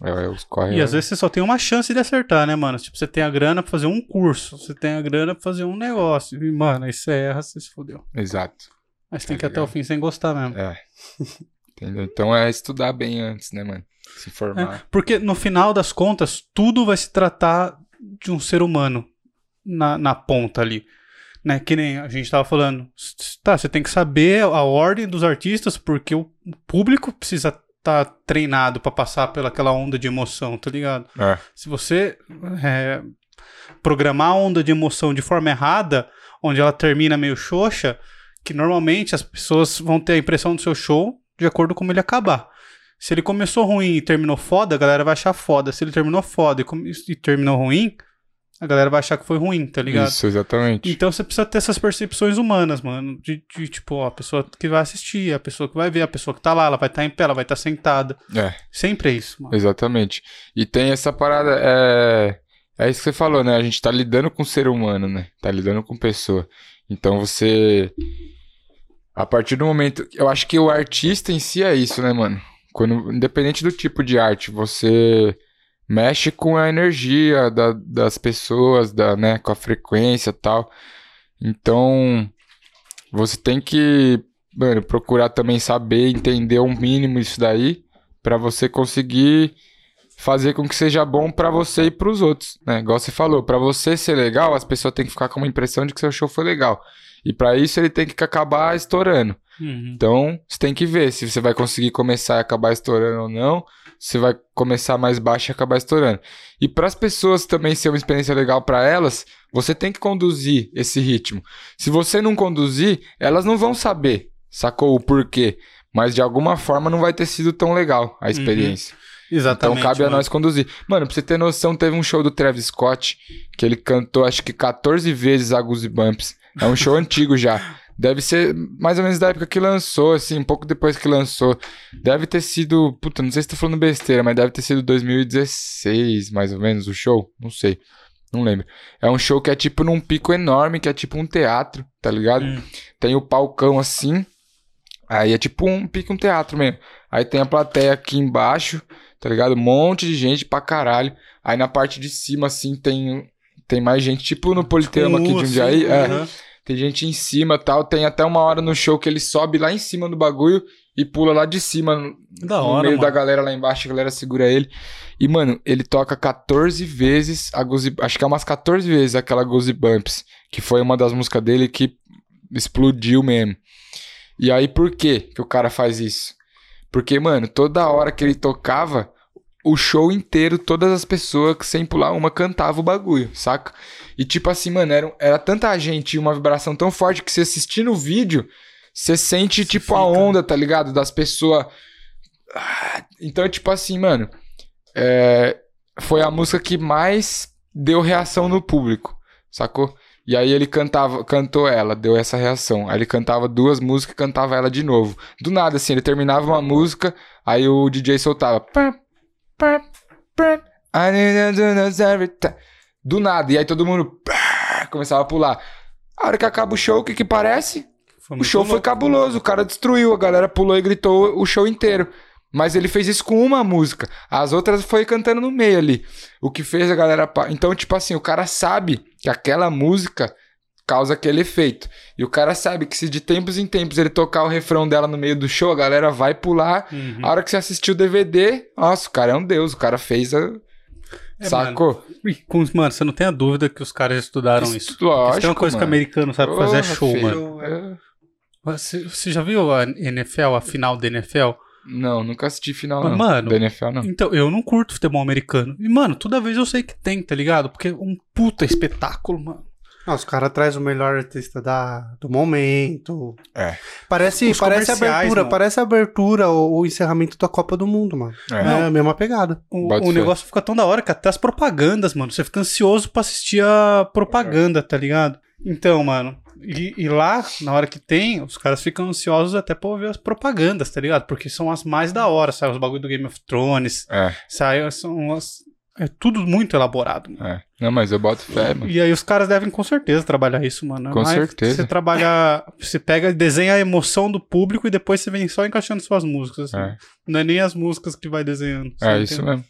É, é, os corre, e às vezes você só tem uma chance de acertar, né, mano? Tipo, você tem a grana pra fazer um curso, você tem a grana pra fazer um negócio. E, mano, aí você erra, você se fodeu. Exato. Mas tem é que ir até o fim sem gostar mesmo. É. Entendeu? Então é estudar bem antes, né, mano? Se formar. É, porque no final das contas, tudo vai se tratar de um ser humano na, na ponta ali. Né? Que nem a gente tava falando. Tá, você tem que saber a ordem dos artistas, porque o público precisa estar tá treinado para passar pelaquela onda de emoção, tá ligado? É. Se você é, programar a onda de emoção de forma errada, onde ela termina meio xoxa, que normalmente as pessoas vão ter a impressão do seu show de acordo com como ele acabar. Se ele começou ruim e terminou foda, a galera vai achar foda. Se ele terminou foda e, e terminou ruim, a galera vai achar que foi ruim, tá ligado? Isso, exatamente. Então você precisa ter essas percepções humanas, mano. De, de, tipo, ó, a pessoa que vai assistir, a pessoa que vai ver, a pessoa que tá lá, ela vai estar tá em pé, ela vai estar tá sentada. É. Sempre é isso, mano. Exatamente. E tem essa parada, é. É isso que você falou, né? A gente tá lidando com ser humano, né? Tá lidando com pessoa. Então você. A partir do momento. Eu acho que o artista em si é isso, né, mano? Quando, independente do tipo de arte, você mexe com a energia da, das pessoas, da, né, com a frequência tal. Então, você tem que, mano, procurar também saber, entender um mínimo isso daí, para você conseguir fazer com que seja bom para você e para os outros, né? Igual você falou, para você ser legal, as pessoas têm que ficar com uma impressão de que seu show foi legal. E para isso ele tem que acabar estourando. Uhum. Então, você tem que ver se você vai conseguir começar e acabar estourando ou não. Você vai começar mais baixo e acabar estourando. E para as pessoas também ser uma experiência legal para elas, você tem que conduzir esse ritmo. Se você não conduzir, elas não vão saber, sacou o porquê. Mas de alguma forma não vai ter sido tão legal a uhum. experiência. Uhum. Exatamente. Então cabe mano. a nós conduzir. Mano, pra você ter noção, teve um show do Travis Scott que ele cantou acho que 14 vezes a Goosebumps. É um show antigo já. Deve ser mais ou menos da época que lançou, assim, um pouco depois que lançou. Deve ter sido. Puta, não sei se tô falando besteira, mas deve ter sido 2016, mais ou menos, o show. Não sei. Não lembro. É um show que é tipo num pico enorme, que é tipo um teatro, tá ligado? Hum. Tem o palcão assim. Aí é tipo um pico um teatro mesmo. Aí tem a plateia aqui embaixo, tá ligado? Um monte de gente pra caralho. Aí na parte de cima, assim, tem, tem mais gente, tipo no Politeama tipo, aqui de Jundiaí. Assim, é. Uhum. Tem gente em cima tal. Tem até uma hora no show que ele sobe lá em cima do bagulho e pula lá de cima, da no hora, meio mano. da galera lá embaixo, a galera segura ele. E, mano, ele toca 14 vezes a Goose, Acho que é umas 14 vezes aquela Goosebumps, que foi uma das músicas dele que explodiu mesmo. E aí, por que que o cara faz isso? Porque, mano, toda hora que ele tocava, o show inteiro, todas as pessoas sem pular uma cantavam o bagulho, saca? E tipo assim, mano, era, era tanta gente e uma vibração tão forte que você assistindo o vídeo, você sente tipo fica. a onda, tá ligado? Das pessoas. Ah, então, tipo assim, mano, é... foi a música que mais deu reação no público, sacou? E aí ele cantava, cantou ela, deu essa reação. Aí ele cantava duas músicas e cantava ela de novo. Do nada, assim, ele terminava uma música, aí o DJ soltava. Do nada. E aí todo mundo começava a pular. A hora que acaba o show, o que que parece? O show louco. foi cabuloso. O cara destruiu. A galera pulou e gritou o show inteiro. Mas ele fez isso com uma música. As outras foi cantando no meio ali. O que fez a galera. Então, tipo assim, o cara sabe que aquela música causa aquele efeito. E o cara sabe que se de tempos em tempos ele tocar o refrão dela no meio do show, a galera vai pular. Uhum. A hora que você assistiu o DVD, nossa, o cara é um deus, o cara fez a. É, Sacou? Mano, mano, você não tem a dúvida que os caras estudaram isso. isso. Lógico, tem uma coisa mano. que o americano sabe fazer é show, filho, mano. É... Você, você já viu a NFL, a final da NFL? Não, nunca assisti final não. Mano, da NFL não. Então, eu não curto futebol americano. E, mano, toda vez eu sei que tem, tá ligado? Porque é um puta espetáculo, mano. Nossa, os caras trazem o melhor artista da, do momento. É. Parece, parece abertura, mano. parece abertura ou o encerramento da Copa do Mundo, mano. É, é a mesma pegada. O, o negócio fica tão da hora que até as propagandas, mano. Você fica ansioso pra assistir a propaganda, tá ligado? Então, mano, e, e, lá, na hora que tem, os caras ficam ansiosos até pra ver as propagandas, tá ligado? Porque são as mais da hora, sabe? Os bagulho do Game of Thrones. É. Sai, são as, é tudo muito elaborado. Mano. É. Não, mas eu boto fé, mano. E aí os caras devem com certeza trabalhar isso, mano. Com mas certeza. Você trabalha. Você pega, desenha a emoção do público e depois você vem só encaixando suas músicas. Assim. É. Não é nem as músicas que vai desenhando. É isso mesmo.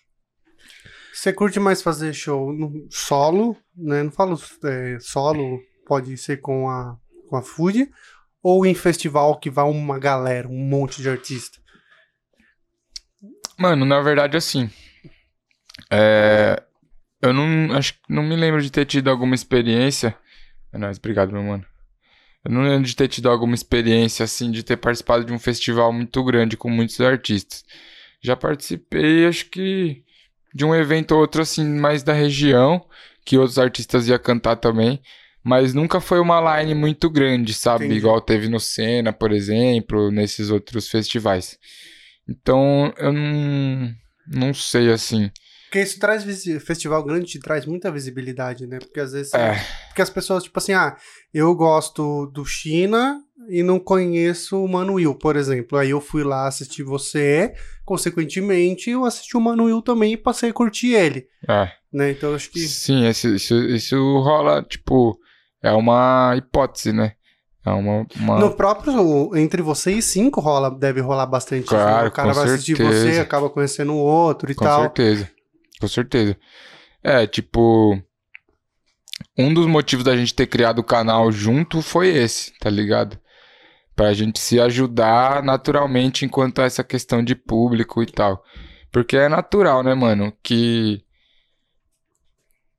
Você curte mais fazer show no solo, né? Não falo é, solo, pode ser com a, com a Food, ou em festival que vai uma galera, um monte de artista? Mano, na verdade, assim. É, eu não acho não me lembro de ter tido alguma experiência. É nóis, obrigado, meu mano. Eu não lembro de ter tido alguma experiência assim de ter participado de um festival muito grande com muitos artistas. Já participei, acho que de um evento ou outro assim mais da região, que outros artistas iam cantar também, Mas nunca foi uma line muito grande, sabe? Entendi. Igual teve no Senna, por exemplo, nesses outros festivais. Então, eu não, não sei assim. Porque isso traz festival grande te traz muita visibilidade, né? Porque às vezes é. porque as pessoas tipo assim, ah, eu gosto do China e não conheço o Manuel, por exemplo. Aí eu fui lá assistir você, consequentemente eu assisti o Manuel também e passei a curtir ele. É. Né? Então acho que Sim, isso, isso, isso rola, tipo, é uma hipótese, né? É uma, uma... No próprio, entre você e cinco rola, deve rolar bastante. Claro, né? O cara vai certeza. assistir você, acaba conhecendo o outro e com tal. Com certeza, com certeza. É, tipo, um dos motivos da gente ter criado o canal junto foi esse, tá ligado? Pra gente se ajudar naturalmente enquanto a essa questão de público e tal. Porque é natural, né, mano? Que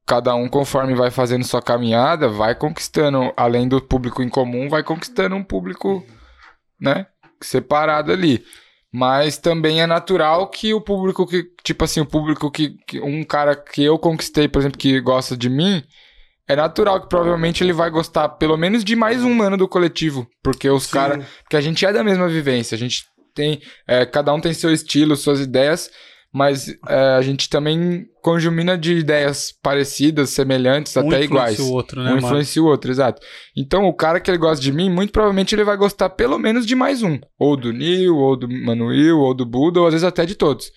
cada um, conforme vai fazendo sua caminhada, vai conquistando, além do público em comum, vai conquistando um público, né, separado ali. Mas também é natural que o público que, tipo assim, o público que, que, um cara que eu conquistei, por exemplo, que gosta de mim, é natural que provavelmente ele vai gostar pelo menos de mais um ano do coletivo, porque os caras, porque a gente é da mesma vivência, a gente tem, é, cada um tem seu estilo, suas ideias, mas é, a gente também conjumina de ideias parecidas, semelhantes, um até iguais. Um influencia o outro, né? Um influencia o outro, exato. Então, o cara que ele gosta de mim, muito provavelmente ele vai gostar pelo menos de mais um. Ou do Neil, ou do Manuel, ou do Buda, ou às vezes até de todos.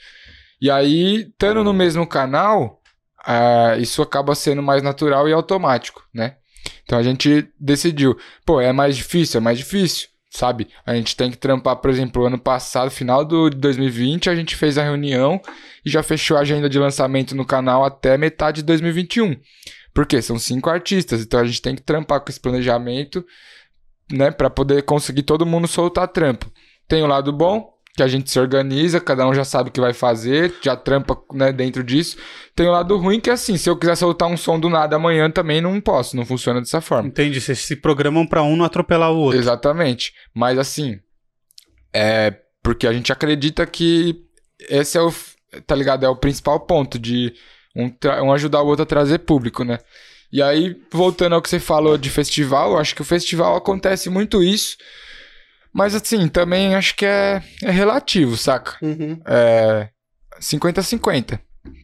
E aí, estando no mesmo canal, uh, isso acaba sendo mais natural e automático, né? Então a gente decidiu, pô, é mais difícil, é mais difícil sabe? A gente tem que trampar, por exemplo, ano passado, final do 2020, a gente fez a reunião e já fechou a agenda de lançamento no canal até metade de 2021. Porque são cinco artistas, então a gente tem que trampar com esse planejamento, né, para poder conseguir todo mundo soltar trampo. Tem o lado bom, que a gente se organiza, cada um já sabe o que vai fazer, já trampa né, dentro disso. Tem o lado ruim que é assim, se eu quiser soltar um som do nada amanhã também não posso, não funciona dessa forma. Entendi, vocês se programam para um não atropelar o outro. Exatamente. Mas assim, é porque a gente acredita que esse é o, tá ligado, é o principal ponto de um, um ajudar o outro a trazer público, né? E aí, voltando ao que você falou de festival, eu acho que o festival acontece muito isso. Mas assim, também acho que é, é relativo, saca? Uhum. É 50-50.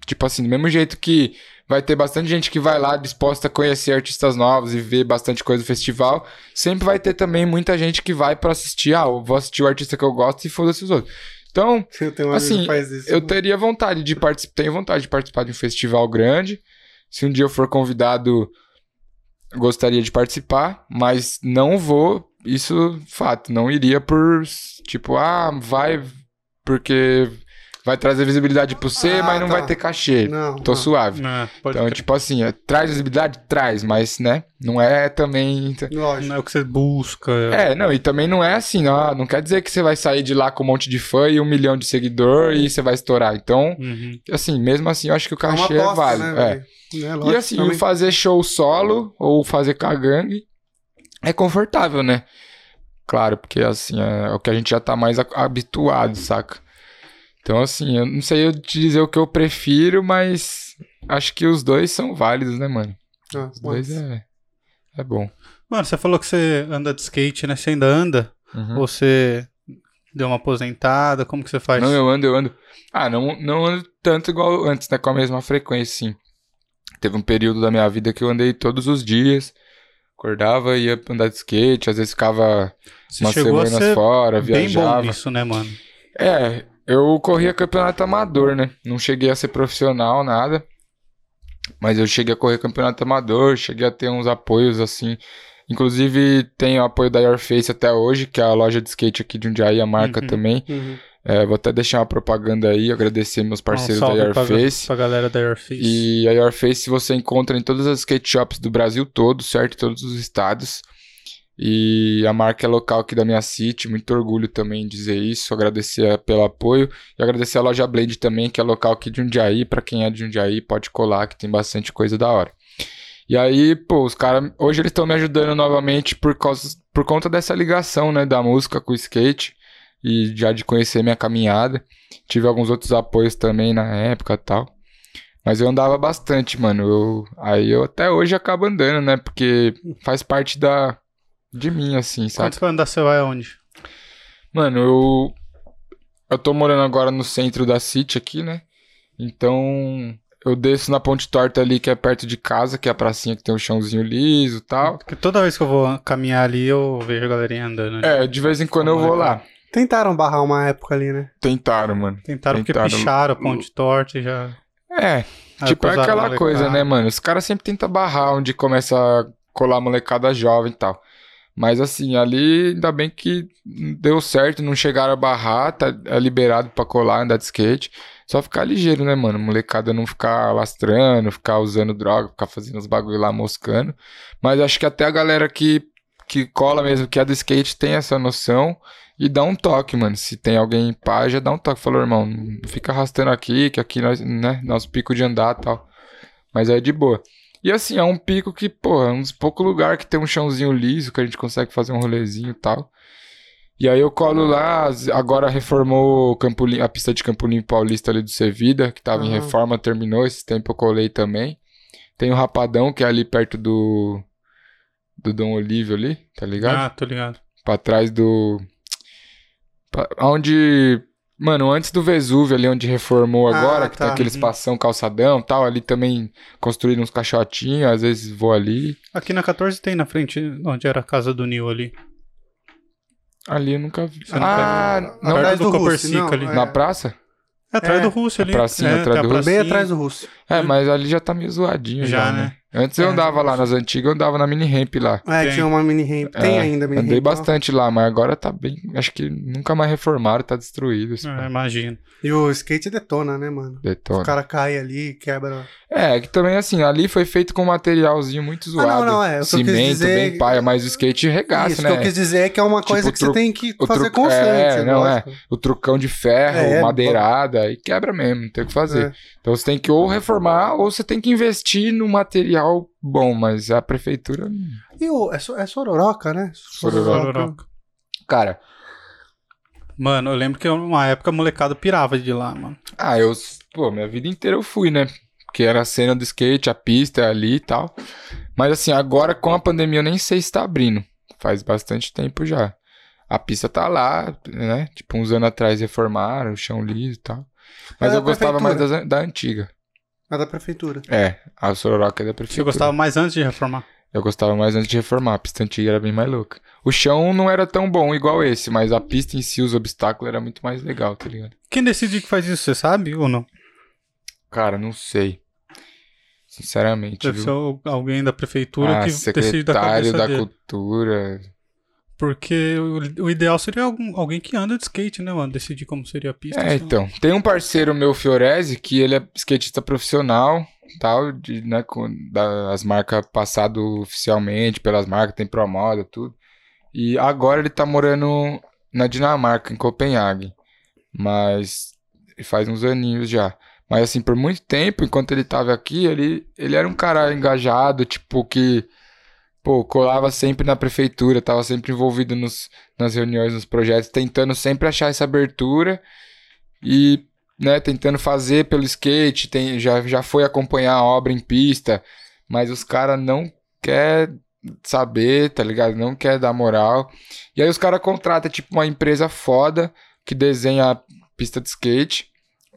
Tipo assim, do mesmo jeito que vai ter bastante gente que vai lá disposta a conhecer artistas novos e ver bastante coisa do festival, sempre vai ter também muita gente que vai para assistir, ah, eu vou assistir o artista que eu gosto e foda-se os outros. Então, eu assim, eu teria vontade de participar, tenho vontade de participar de um festival grande. Se um dia eu for convidado, gostaria de participar, mas não vou isso, fato, não iria por, tipo, ah, vai porque vai trazer visibilidade pro você, ah, mas não tá. vai ter cachê. Não, Tô não. suave. Não, então, tipo assim, é, traz visibilidade? Traz, mas, né, não é também... Lógico. Não é o que você busca. É, não, e também não é assim, ó, não quer dizer que você vai sair de lá com um monte de fã e um milhão de seguidor e você vai estourar. Então, uhum. assim, mesmo assim, eu acho que o cachê é, é válido. Né, é. é lógico, e assim, também. fazer show solo ou fazer cagangue é confortável, né? Claro, porque assim, é o que a gente já tá mais habituado, saca? Então, assim, eu não sei eu te dizer o que eu prefiro, mas acho que os dois são válidos, né, mano? Ah, os dois é, é bom. Mano, você falou que você anda de skate, né? Você ainda anda? Uhum. Ou você deu uma aposentada? Como que você faz? Não, eu ando, eu ando. Ah, não, não ando tanto igual antes, né? Com a mesma frequência, sim. Teve um período da minha vida que eu andei todos os dias. Acordava, ia andar de skate, às vezes ficava Você umas semanas fora, viajava. Bem bom isso, né, mano? É, eu corria campeonato amador, né? Não cheguei a ser profissional, nada. Mas eu cheguei a correr campeonato amador, cheguei a ter uns apoios assim. Inclusive, tem o apoio da Your Face até hoje, que é a loja de skate aqui de Jundiaí, a marca uhum, também. Uhum. É, vou até deixar uma propaganda aí, agradecer meus parceiros um da Airface. Pra, pra galera da Airface. E a Airface você encontra em todas as skate shops do Brasil todo, certo? Em todos os estados. E a marca é local aqui da minha city, muito orgulho também de dizer isso, agradecer pelo apoio e agradecer a loja Blade também, que é local aqui de Jundiaí, para quem é de Jundiaí pode colar, que tem bastante coisa da hora. E aí, pô, os caras, hoje eles estão me ajudando novamente por causa por conta dessa ligação, né, da música com o skate e já de conhecer minha caminhada. Tive alguns outros apoios também na época tal. Mas eu andava bastante, mano. Eu, aí eu até hoje acabo andando, né? Porque faz parte da de mim, assim, sabe? Vai andar, você vai aonde? Mano, eu. Eu tô morando agora no centro da City aqui, né? Então. Eu desço na Ponte Torta ali, que é perto de casa, que é a pracinha que tem um chãozinho liso e tal. Porque toda vez que eu vou caminhar ali, eu vejo a galerinha andando. É, de vez em quando eu vou lá. Tentaram barrar uma época ali, né? Tentaram, mano. Tentaram, Tentaram. porque picharam a Ponte Torta e já. É, tipo, é aquela coisa, né, mano? Os caras sempre tentam barrar onde começa a colar molecada jovem e tal. Mas assim, ali ainda bem que deu certo, não chegaram a barrar, tá é liberado pra colar, andar de skate. Só ficar ligeiro, né, mano? Molecada não ficar lastrando, ficar usando droga, ficar fazendo os bagulho lá moscando. Mas acho que até a galera que, que cola mesmo, que é do skate, tem essa noção e dá um toque, mano. Se tem alguém em paz, já dá um toque. Falou, irmão, não fica arrastando aqui, que aqui nós, né, nosso pico de andar e tal. Mas é de boa. E assim, é um pico que, pô, é um dos poucos lugares que tem um chãozinho liso, que a gente consegue fazer um rolezinho e tal. E aí eu colo lá, agora reformou Campo a pista de Campo Limpo Paulista ali do Sevida, que tava uhum. em reforma, terminou, esse tempo eu colei também. Tem o Rapadão, que é ali perto do do Dom Olívio ali, tá ligado? Ah, tô ligado. Pra trás do... Onde Mano, antes do Vesúvio, ali onde reformou ah, agora, ah, que tá. tem aquele espação calçadão tal, ali também construíram uns caixotinhos, às vezes vou ali. Aqui na 14 tem na frente, onde era a casa do Nil ali. Ali eu nunca vi. Você ah, não, não perto do, do Copercica ali. É... Na praça? É atrás é, do Russo ali. Pracinha, é, atrás do Russo. Bem atrás do Russo. É, mas ali já tá meio zoadinho já, já né? né? Antes eu é. andava lá nas antigas, eu andava na mini ramp lá. É, tem. tinha uma mini ramp. Tem é, ainda mini Andei ramp, bastante lá, mas agora tá bem. Acho que nunca mais reformaram, tá destruído. Assim, é, imagino. E o skate detona, né, mano? Detona. O cara cai ali, quebra. É, que também assim, ali foi feito com um materialzinho muito zoado. Ah, não, não, é. Cimento, dizer... bem paia, mas o skate regaça, Isso né? Isso que eu quis dizer é que é uma tipo, coisa que tru... você tem que fazer tru... constante. É, não lógico. é. O trucão de ferro, é, madeirada, e quebra mesmo, não tem o que fazer. É. Então você tem que ou reformar, ou você tem que investir no material bom, mas a prefeitura. E o, é, é Sororoca, né? Sororoca. Sororoca. Cara. Mano, eu lembro que uma época a molecada pirava de lá, mano. Ah, eu. Pô, minha vida inteira eu fui, né? Porque era a cena do skate, a pista ali e tal. Mas assim, agora com a pandemia eu nem sei se tá abrindo. Faz bastante tempo já. A pista tá lá, né? Tipo, uns anos atrás reformaram, o chão liso e tal. Mas é eu gostava mais da, da antiga. A da prefeitura. É, a Sororoca é da prefeitura. Você gostava mais antes de reformar? Eu gostava mais antes de reformar, a pista antiga era bem mais louca. O chão não era tão bom igual esse, mas a pista em si, os obstáculos, era muito mais legal, tá ligado? Quem decide que faz isso, você sabe ou não? Cara, não sei. Sinceramente. Deve viu? ser alguém da prefeitura ah, que decide da cabeça da dele. cultura. Porque o, o, ideal seria algum, alguém que anda de skate, né, mano? Decidir como seria a pista. É, então. Tem um parceiro meu, Fiorese, que ele é skatista profissional, tal, de, né, com das marcas passado oficialmente pelas marcas, tem promoda, tudo. E agora ele tá morando na Dinamarca, em Copenhague. Mas faz uns aninhos já. Mas assim, por muito tempo, enquanto ele tava aqui, ele, ele era um cara engajado, tipo, que pô, colava sempre na prefeitura, tava sempre envolvido nos, nas reuniões, nos projetos, tentando sempre achar essa abertura e, né, tentando fazer pelo skate, tem, já, já foi acompanhar a obra em pista, mas os caras não quer saber, tá ligado? Não quer dar moral. E aí os caras contratam, tipo, uma empresa foda que desenha pista de skate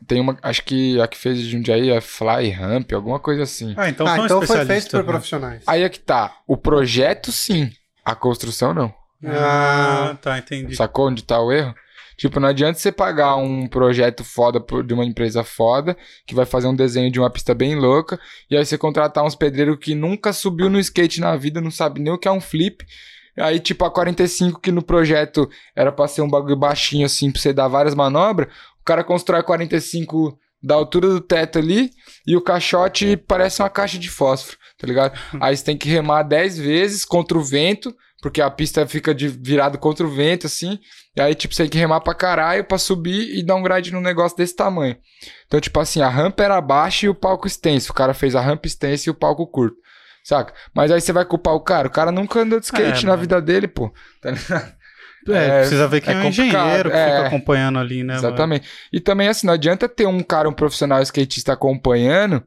tem uma, acho que a que fez de Jundiaí é Fly Ramp, alguma coisa assim. Ah, então, ah, então foi feito por né? profissionais. Aí é que tá. O projeto, sim. A construção, não. Ah, tá, entendi. Sacou onde tá o erro? Tipo, não adianta você pagar um projeto foda de uma empresa foda, que vai fazer um desenho de uma pista bem louca, e aí você contratar uns pedreiros que nunca subiu no skate na vida, não sabe nem o que é um flip. Aí, tipo, a 45, que no projeto era pra ser um bagulho baixinho, assim, pra você dar várias manobras, o cara constrói 45 da altura do teto ali e o caixote parece uma caixa de fósforo, tá ligado? Aí você tem que remar 10 vezes contra o vento, porque a pista fica de virado contra o vento, assim. E aí, tipo, você tem que remar pra caralho pra subir e dar um grade num negócio desse tamanho. Então, tipo assim, a rampa era baixa e o palco extenso. O cara fez a rampa extensa e o palco curto. Saca? Mas aí você vai culpar o cara. O cara nunca andou de skate é, na mano. vida dele, pô. Tá ligado? É, é, precisa ver quem é, é engenheiro que é, fica acompanhando ali, né? Exatamente. Mano? E também, assim, não adianta ter um cara, um profissional skatista acompanhando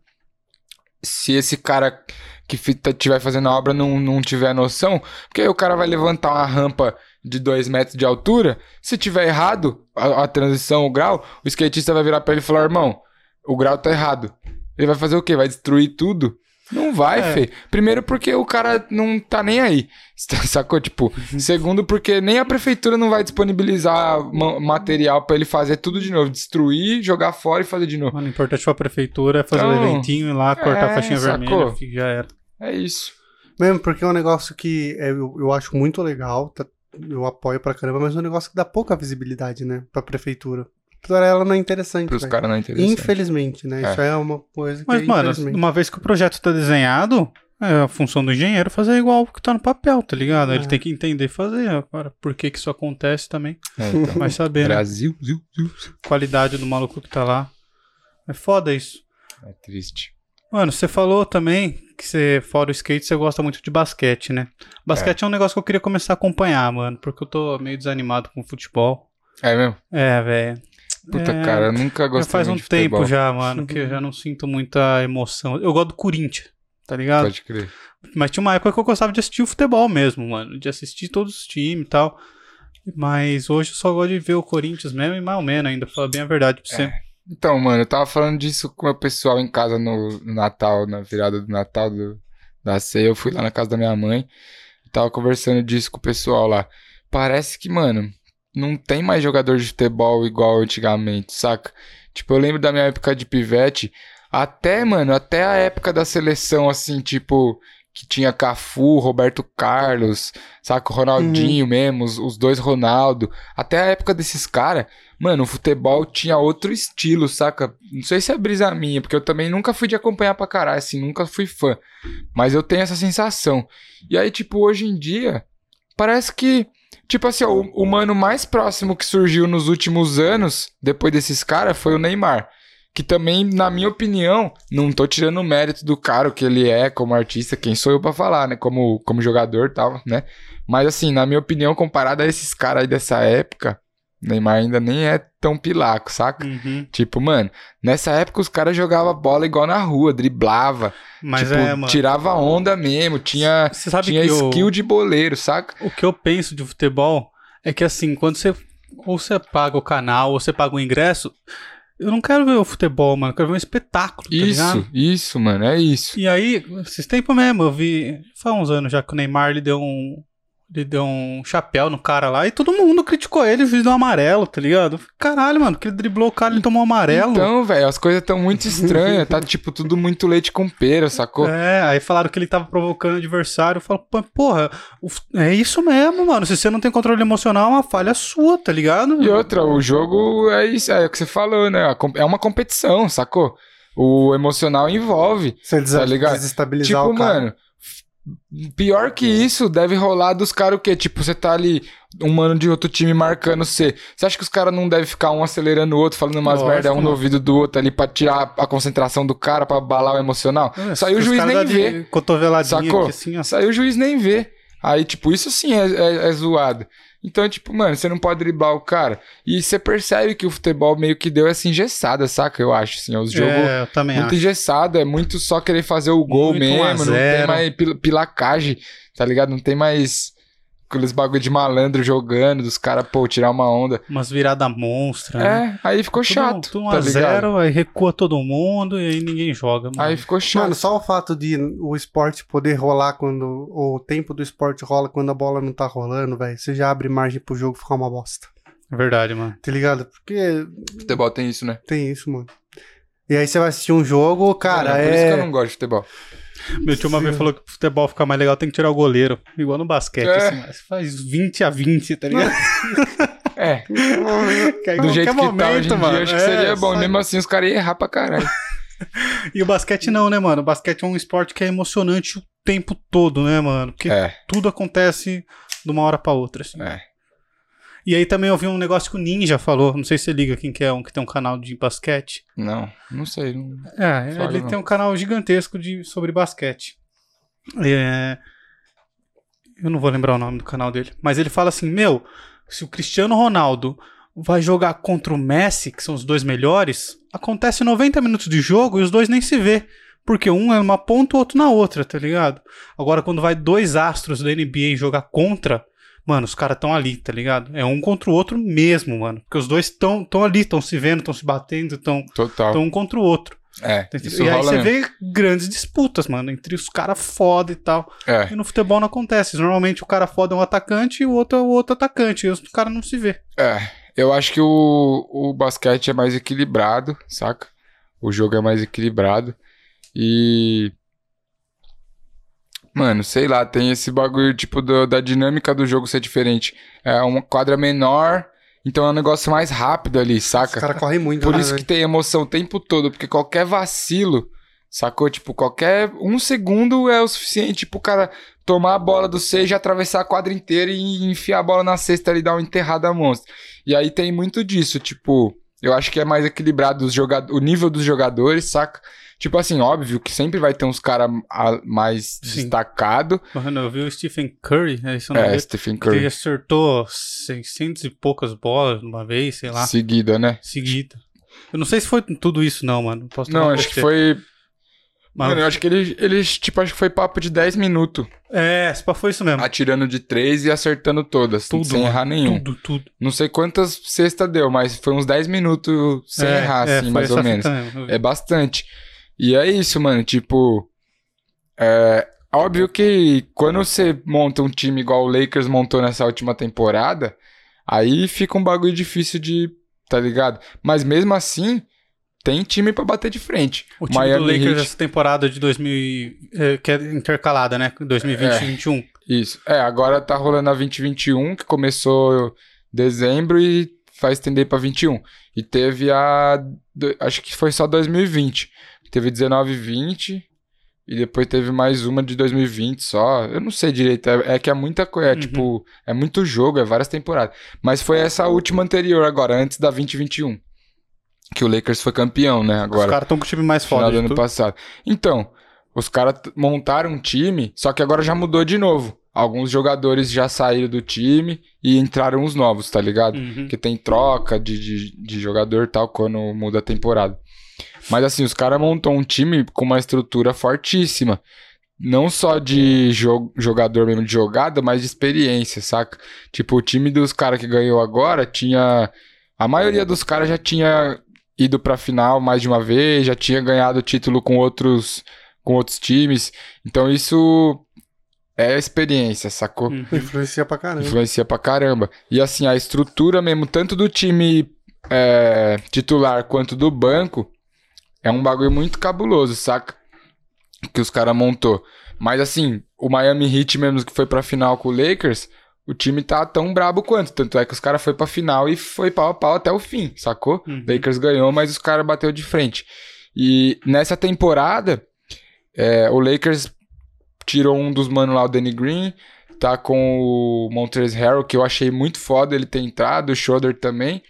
se esse cara que estiver fazendo a obra não, não tiver noção, porque aí o cara vai levantar uma rampa de 2 metros de altura, se tiver errado a, a, transição, o grau, o skatista vai virar pra ele e falar, irmão, o grau tá errado. Ele vai fazer o quê? Vai destruir tudo? Não vai, é. Fê. Primeiro porque o cara não tá nem aí. Sacou? Tipo, segundo porque nem a prefeitura não vai disponibilizar material para ele fazer tudo de novo. Destruir, jogar fora e fazer de novo. Mano, o importante pra prefeitura é fazer então, um eventinho e lá, cortar é, a faixinha sacou? vermelha, que já era. É isso. Mesmo porque é um negócio que é, eu, eu acho muito legal, tá, eu apoio pra caramba, mas é um negócio que dá pouca visibilidade, né, pra prefeitura pra ela não é interessante. Para os caras não é interessante. Infelizmente, né? É. Isso é uma coisa que. Mas, mano, uma vez que o projeto tá desenhado, é a função do engenheiro fazer igual o que tá no papel, tá ligado? É. Ele tem que entender e fazer. Agora, por que que isso acontece também? É, então. Vai saber. Né? Brasil, né? Qualidade do maluco que tá lá. É foda isso. É triste. Mano, você falou também que você, fora o skate, você gosta muito de basquete, né? Basquete é. é um negócio que eu queria começar a acompanhar, mano, porque eu tô meio desanimado com futebol. É mesmo? É, velho. Puta, é, cara, eu nunca gostei já faz um tempo já, mano, que eu já não sinto muita emoção. Eu gosto do Corinthians, tá ligado? Pode crer. Mas tinha uma época que eu gostava de assistir o futebol mesmo, mano. De assistir todos os times e tal. Mas hoje eu só gosto de ver o Corinthians mesmo e mais ou menos ainda, pra falar bem a verdade pra você. É. Então, mano, eu tava falando disso com o meu pessoal em casa no, no Natal, na virada do Natal do, da ceia. Eu fui lá na casa da minha mãe e tava conversando disso com o pessoal lá. Parece que, mano, não tem mais jogador de futebol igual antigamente, saca? Tipo, eu lembro da minha época de pivete, até, mano, até a época da seleção, assim, tipo, que tinha Cafu, Roberto Carlos, saca? O Ronaldinho uhum. mesmo, os, os, dois Ronaldo. Até a época desses caras, mano, o futebol tinha outro estilo, saca? Não sei se é brisa minha, porque eu também nunca fui de acompanhar pra caralho, assim, nunca fui fã. Mas eu tenho essa sensação. E aí, tipo, hoje em dia, parece que Tipo assim, o, o mano mais próximo que surgiu nos últimos anos, depois desses caras, foi o Neymar. Que também, na minha opinião, não tô tirando o mérito do cara, o que ele é como artista, quem sou eu pra falar, né? Como, como jogador e tal, né? Mas assim, na minha opinião, comparado a esses caras aí dessa época, Neymar ainda nem é tão pilaco, saca? Uhum. Tipo, mano, nessa época os caras jogavam bola igual na rua, driblava. Mas tipo, é, mano. Tirava onda mesmo, tinha, tinha skill eu... de boleiro, saca? O que eu penso de futebol é que assim, quando você. Ou você paga o canal, ou você paga o ingresso. Eu não quero ver o futebol, mano. Eu quero ver um espetáculo. Tá isso, ligado? isso, mano. É isso. E aí, esses tempos mesmo, eu vi. Faz uns anos já que o Neymar ele deu um, ele deu um chapéu no cara lá e todo mundo criticou ele, fez um amarelo, tá ligado? Caralho, mano, que ele driblou o cara e ele tomou um amarelo. Então, velho, as coisas tão muito estranhas, tá tipo tudo muito leite com pera, sacou? É, aí falaram que ele tava provocando o adversário. Eu falo, porra, é isso mesmo, mano. Se você não tem controle emocional, é uma falha sua, tá ligado? E outra, o jogo é isso, é o que você falou, né? É uma competição, sacou? O emocional envolve. Você tá ligado? desestabilizar tipo, o cara. mano, Pior que isso, deve rolar dos caras o quê? Tipo, você tá ali, um mano de outro time marcando você. Você acha que os caras não devem ficar um acelerando o outro, falando umas Lógico, merda um no ouvido do outro ali pra tirar a concentração do cara, pra abalar o emocional? É, Saiu o juiz nem vê. Sacou? Assim, Saiu o juiz nem vê. Aí, tipo, isso sim é, é, é zoado. Então, tipo, mano, você não pode driblar o cara. E você percebe que o futebol meio que deu essa engessada, saca? Eu acho, assim. Os jogos é, muito acho. engessado, é muito só querer fazer o gol muito mesmo, não tem mais pil pilacagem, tá ligado? Não tem mais aqueles bagulho de malandro jogando, dos caras, pô, tirar uma onda. Umas viradas monstras. É, né? aí ficou tudo, chato. Tudo 1 tá a 0 aí recua todo mundo e aí ninguém joga. Mano. Aí ficou chato. Mano, só o fato de o esporte poder rolar quando. O tempo do esporte rola quando a bola não tá rolando, velho. Você já abre margem pro jogo ficar uma bosta. É verdade, mano. Tá ligado? Porque. Futebol tem isso, né? Tem isso, mano. E aí você vai assistir um jogo, cara. Mano, é por é... isso que eu não gosto de futebol. Meu tio uma vez falou que o futebol ficar mais legal tem que tirar o goleiro. Igual no basquete, é. assim. Faz 20 a 20, tá ligado? É. Do jeito que momento, tá hoje em mano. dia, acho que seria é, bom. Mesmo assim, os caras iam errar pra caralho. e o basquete não, né, mano? O basquete é um esporte que é emocionante o tempo todo, né, mano? Porque é. tudo acontece de uma hora pra outra, assim. É. E aí também eu vi um negócio que o Ninja falou. Não sei se você liga quem que é um que tem um canal de basquete. Não, não sei. Não... É, ele não. tem um canal gigantesco de, sobre basquete. É... Eu não vou lembrar o nome do canal dele. Mas ele fala assim: Meu, se o Cristiano Ronaldo vai jogar contra o Messi, que são os dois melhores, acontece 90 minutos de jogo e os dois nem se vê. Porque um é numa ponta, o outro na outra, tá ligado? Agora, quando vai dois astros da NBA jogar contra, mano, os caras estão ali, tá ligado? É um contra o outro mesmo, mano. Porque os dois estão tão ali, estão se vendo, estão se batendo, estão um contra o outro. É, e aí você mesmo. vê grandes disputas, mano, entre os caras foda e tal. É. E no futebol não acontece. Normalmente o cara foda é um atacante e o outro é o outro atacante. E os caras não se vê. É, eu acho que o, o basquete é mais equilibrado, saca? O jogo é mais equilibrado. E. Mano, sei lá, tem esse bagulho, tipo, do, da dinâmica do jogo ser diferente. É uma quadra menor, então é um negócio mais rápido ali, saca? Os caras correm muito, Por né, isso que tem emoção o tempo todo, porque qualquer vacilo, sacou? Tipo, qualquer um segundo é o suficiente pro cara tomar a bola do seja, atravessar a quadra inteira e enfiar a bola na cesta ali dar uma enterrada monstro. E aí tem muito disso, tipo, eu acho que é mais equilibrado os joga o nível dos jogadores, saca? Tipo assim, óbvio que sempre vai ter uns caras mais destacados. Mano, eu vi o Stephen Curry, é isso É, Stephen Curry. Ele acertou 600 e poucas bolas uma vez, sei lá. Seguida, né? Seguida. Eu não sei se foi tudo isso, não, mano. Posso não, acho que foi. Mas... Mano, eu acho que eles, eles, tipo, acho que foi papo de 10 minutos. É, foi isso mesmo. Atirando de 3 e acertando todas, tudo, sem errar nenhum. Tudo, tudo. Não sei quantas cestas deu, mas foi uns 10 minutos sem é, errar, é, assim, mais ou menos. É bastante. E é isso, mano. Tipo, é óbvio que quando você monta um time igual o Lakers montou nessa última temporada, aí fica um bagulho difícil de, tá ligado? Mas mesmo assim, tem time para bater de frente. O time Miami do Lakers Heat... essa temporada de 2000, é, que é intercalada, né? 2020 é, 2021. Isso. É, agora tá rolando a 2021, que começou dezembro e vai estender para 21. E teve a acho que foi só 2020. Teve 19 e 20. E depois teve mais uma de 2020 só. Eu não sei direito. É, é que é muita coisa. É, uhum. tipo, é muito jogo, é várias temporadas. Mas foi essa última anterior agora, antes da 2021. Que o Lakers foi campeão, né? Agora. Os caras estão com o time mais forte. do ano passado. Então, os caras montaram um time, só que agora já mudou de novo. Alguns jogadores já saíram do time e entraram os novos, tá ligado? Uhum. Que tem troca de, de, de jogador e tal quando muda a temporada. Mas assim, os caras montam um time com uma estrutura fortíssima. Não só de jo jogador mesmo de jogada, mas de experiência, saca? Tipo, o time dos caras que ganhou agora tinha. A maioria dos caras já tinha ido pra final mais de uma vez, já tinha ganhado título com outros, com outros times. Então isso é experiência, sacou? Uhum. Influencia pra caramba. Influencia pra caramba. E assim, a estrutura mesmo, tanto do time é, titular quanto do banco, é um bagulho muito cabuloso, saca? Que os caras montou. Mas assim, o Miami Heat mesmo que foi pra final com o Lakers, o time tá tão brabo quanto. Tanto é que os caras foi pra final e foi pau a pau até o fim, sacou? Uhum. Lakers ganhou, mas os caras bateu de frente. E nessa temporada, é, o Lakers tirou um dos manos lá, o Danny Green, tá com o Montrezl Harrell, que eu achei muito foda ele ter entrado, o Schroeder também.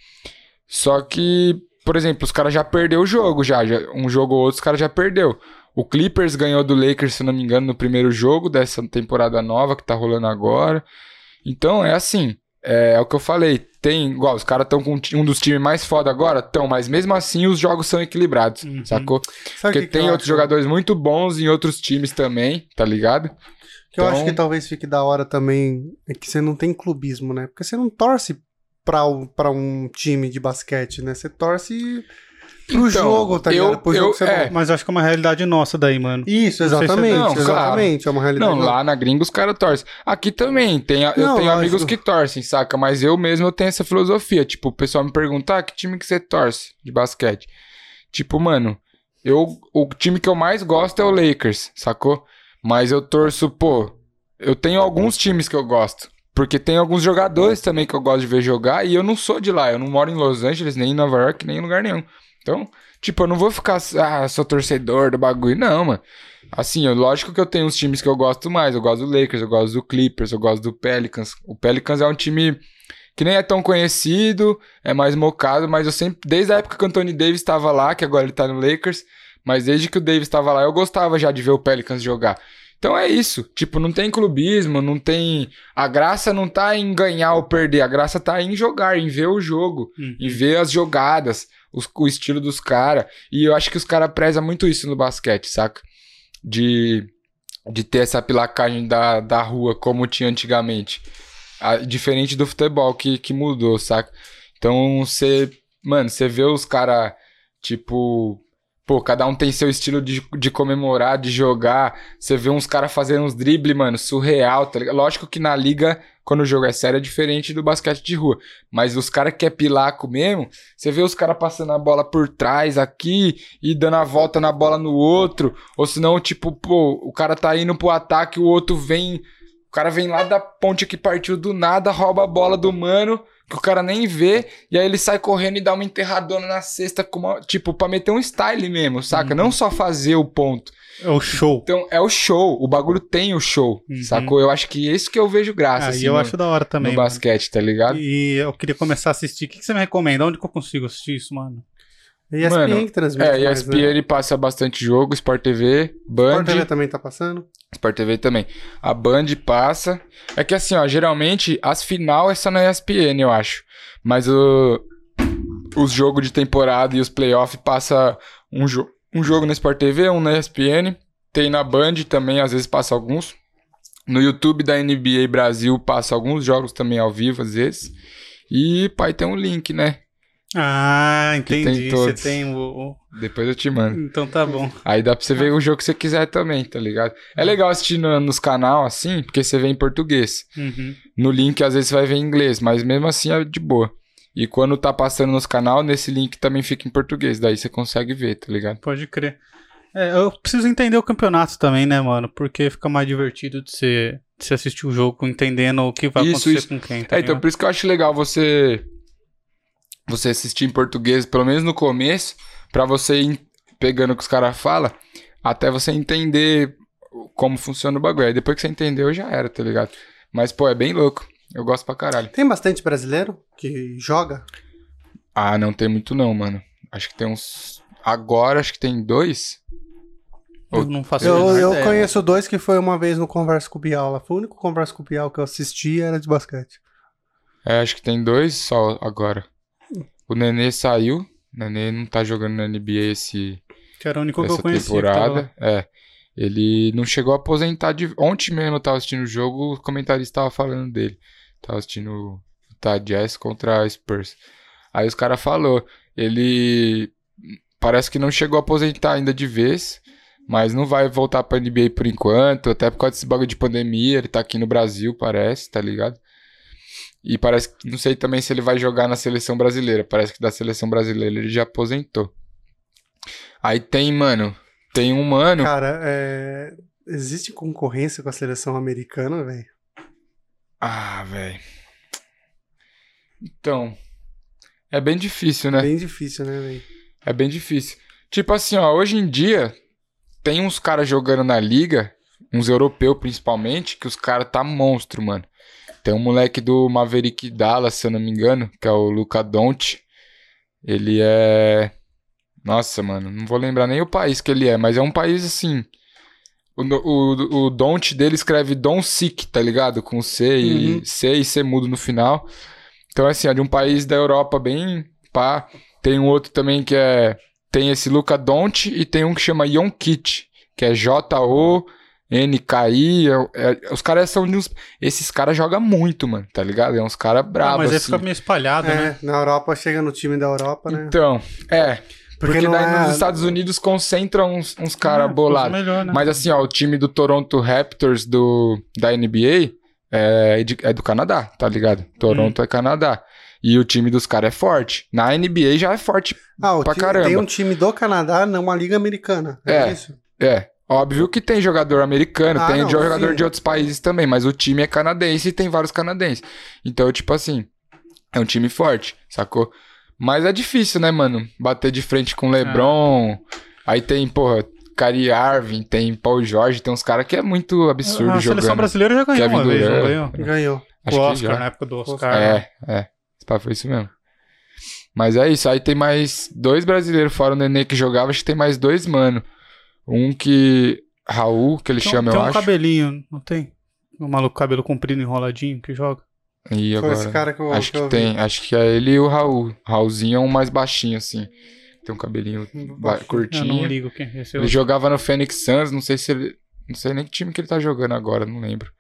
Só que por exemplo, os caras já perdeu o jogo, já, já. Um jogo ou outro, os caras já perdeu. O Clippers ganhou do Lakers, se não me engano, no primeiro jogo dessa temporada nova que tá rolando agora. Então é assim, é, é o que eu falei. Tem, igual, os caras estão com um dos times mais foda agora, estão, mas mesmo assim os jogos são equilibrados, uhum. sacou? Sabe Porque que tem que outros acho? jogadores muito bons em outros times também, tá ligado? Que então... eu acho então que talvez fique da hora também é que você não tem clubismo, né? Porque você não torce para um time de basquete, né? Você torce pro então, jogo, tá ligado? Pro eu, jogo é. Mas acho que é uma realidade nossa daí, mano. Isso, exatamente. Não, exatamente, claro. é uma realidade. Não, lá na gringa os caras torcem. Aqui também, tem, eu não, tenho amigos que torcem, saca? Mas eu mesmo eu tenho essa filosofia. Tipo, o pessoal me pergunta, ah, que time que você torce de basquete? Tipo, mano, eu, o time que eu mais gosto é o Lakers, sacou? Mas eu torço, pô, eu tenho alguns times que eu gosto. Porque tem alguns jogadores também que eu gosto de ver jogar e eu não sou de lá. Eu não moro em Los Angeles, nem em Nova York, nem em lugar nenhum. Então, tipo, eu não vou ficar, ah, sou torcedor do bagulho. Não, mano. Assim, eu, lógico que eu tenho uns times que eu gosto mais. Eu gosto do Lakers, eu gosto do Clippers, eu gosto do Pelicans. O Pelicans é um time que nem é tão conhecido, é mais mocado, mas eu sempre, desde a época que o Anthony Davis estava lá, que agora ele tá no Lakers, mas desde que o Davis estava lá, eu gostava já de ver o Pelicans jogar. Então é isso. Tipo, não tem clubismo, não tem. A graça não tá em ganhar ou perder, a graça tá em jogar, em ver o jogo, uhum. em ver as jogadas, os, o estilo dos caras. E eu acho que os caras prezam muito isso no basquete, saca? De, de ter essa pilacagem da, da rua como tinha antigamente. A, diferente do futebol que, que mudou, saca? Então você. Mano, você vê os caras, tipo Pô, cada um tem seu estilo de, de comemorar, de jogar. Você vê uns caras fazendo uns dribles, mano, surreal, tá ligado? Lógico que na liga, quando o jogo é sério, é diferente do basquete de rua. Mas os caras que é pilaco mesmo, você vê os caras passando a bola por trás aqui e dando a volta na bola no outro. Ou senão, tipo, pô, o cara tá indo pro ataque, o outro vem. O cara vem lá da ponte que partiu do nada, rouba a bola do mano que o cara nem vê, e aí ele sai correndo e dá uma enterradona na cesta, uma, tipo, pra meter um style mesmo, saca? Uhum. Não só fazer o ponto. É o show. Então, é o show. O bagulho tem o show, uhum. sacou? Eu acho que esse que eu vejo graça, ah, assim, E eu no, acho da hora também. No basquete, tá ligado? E eu queria começar a assistir. O que, que você me recomenda? Onde que eu consigo assistir isso, mano? ESPN Mano, que transmite. É, mais, ESPN né? ele passa bastante jogo, Sport TV, Band. Sport TV também tá passando. Sport TV também. A Band passa. É que assim, ó, geralmente as final é só na ESPN, eu acho. Mas o, os jogos de temporada e os playoffs passa um, jo um jogo na Sport TV, um na ESPN. Tem na Band também, às vezes passa alguns. No YouTube da NBA Brasil passa alguns jogos também ao vivo, às vezes. E, pai, tem um link, né? Ah, entendi. Tem você tem o. Depois eu te mando. Então tá bom. Aí dá pra você ver o jogo que você quiser também, tá ligado? É legal assistir no, nos canal assim, porque você vê em português. Uhum. No link, às vezes, você vai ver em inglês, mas mesmo assim é de boa. E quando tá passando nos canal, nesse link também fica em português. Daí você consegue ver, tá ligado? Pode crer. É, eu preciso entender o campeonato também, né, mano? Porque fica mais divertido de você, de você assistir o jogo entendendo o que vai isso, acontecer isso. com quem. Tá é, então por isso que eu acho legal você você assistir em português, pelo menos no começo, para você ir pegando o que os caras falam, até você entender como funciona o bagulho. Aí depois que você entendeu, já era, tá ligado? Mas, pô, é bem louco. Eu gosto pra caralho. Tem bastante brasileiro que joga? Ah, não tem muito não, mano. Acho que tem uns. Agora acho que tem dois. Eu não faço Eu, eu conheço dois que foi uma vez no Conversa com o Bial lá. Foi o único Conversa com o Bial que eu assisti era de basquete. É, acho que tem dois só agora. O Nenê saiu. O Nenê não tá jogando na NBA esse, que era o único que eu temporada. É. Ele não chegou a aposentar de. Ontem mesmo eu tava assistindo o jogo, o comentarista tava falando dele. Tava assistindo o tá, Jazz contra a Spurs. Aí os caras falou, ele parece que não chegou a aposentar ainda de vez, mas não vai voltar pra NBA por enquanto, até por causa desse bagulho de pandemia, ele tá aqui no Brasil, parece, tá ligado? E parece que, não sei também se ele vai jogar na seleção brasileira. Parece que da seleção brasileira ele já aposentou. Aí tem, mano, tem um mano. Cara, é... existe concorrência com a seleção americana, velho? Ah, velho. Então, é bem difícil, né? Bem difícil, né, velho? É bem difícil. Tipo assim, ó, hoje em dia tem uns caras jogando na liga, uns europeus principalmente, que os caras tá monstro, mano. Tem um moleque do Maverick Dallas, se eu não me engano, que é o Luca Don't. Ele é. Nossa, mano, não vou lembrar nem o país que ele é, mas é um país assim. O, o, o Don't dele escreve Don Sick, tá ligado? Com C e uhum. C e C mudo no final. Então, assim, é de um país da Europa bem pá. Tem um outro também que é. Tem esse Luca Don't e tem um que chama Yonkit, que é J-O. NKI, é, é, os caras são uns. Esses caras jogam muito, mano, tá ligado? É uns caras bravos. Ah, mas aí assim. fica meio espalhado, é, né? Na Europa chega no time da Europa, né? Então, é. Porque, porque daí é... nos Estados Unidos concentram uns, uns caras é, bolados. Né? Mas assim, ó, o time do Toronto Raptors do, da NBA é, de, é do Canadá, tá ligado? Toronto hum. é Canadá. E o time dos caras é forte. Na NBA já é forte ah, pra time, caramba. Tem um time do Canadá numa liga americana. É, é isso? É. Óbvio que tem jogador americano, ah, tem não, jogador sim. de outros países também, mas o time é canadense e tem vários canadenses. Então, tipo assim, é um time forte, sacou? Mas é difícil, né, mano? Bater de frente com LeBron. É. Aí tem, porra, Kyrie Arvin, tem Paul Jorge, tem uns caras que é muito absurdo a, a jogando. A seleção brasileira já ganhou Kevin uma vez, ganhou? Ganhou. Acho o Oscar, na época do Oscar. É, é. Foi isso mesmo. Mas é isso, aí tem mais dois brasileiros fora o Nenê que jogava, acho que tem mais dois, mano. Um que Raul, que ele tem, chama, tem eu um acho. cabelinho, não tem? Um maluco cabelo comprido enroladinho que joga. E Foi agora, esse cara que eu, acho que que eu tem, acho que é ele e o Raul. Raulzinho é um mais baixinho, assim. Tem um cabelinho ba- vi. Eu curtinho. não ligo quem esse é. Ele o- jogava no Phoenix Suns, não sei se ele. Não sei nem que time que ele tá jogando agora, não lembro.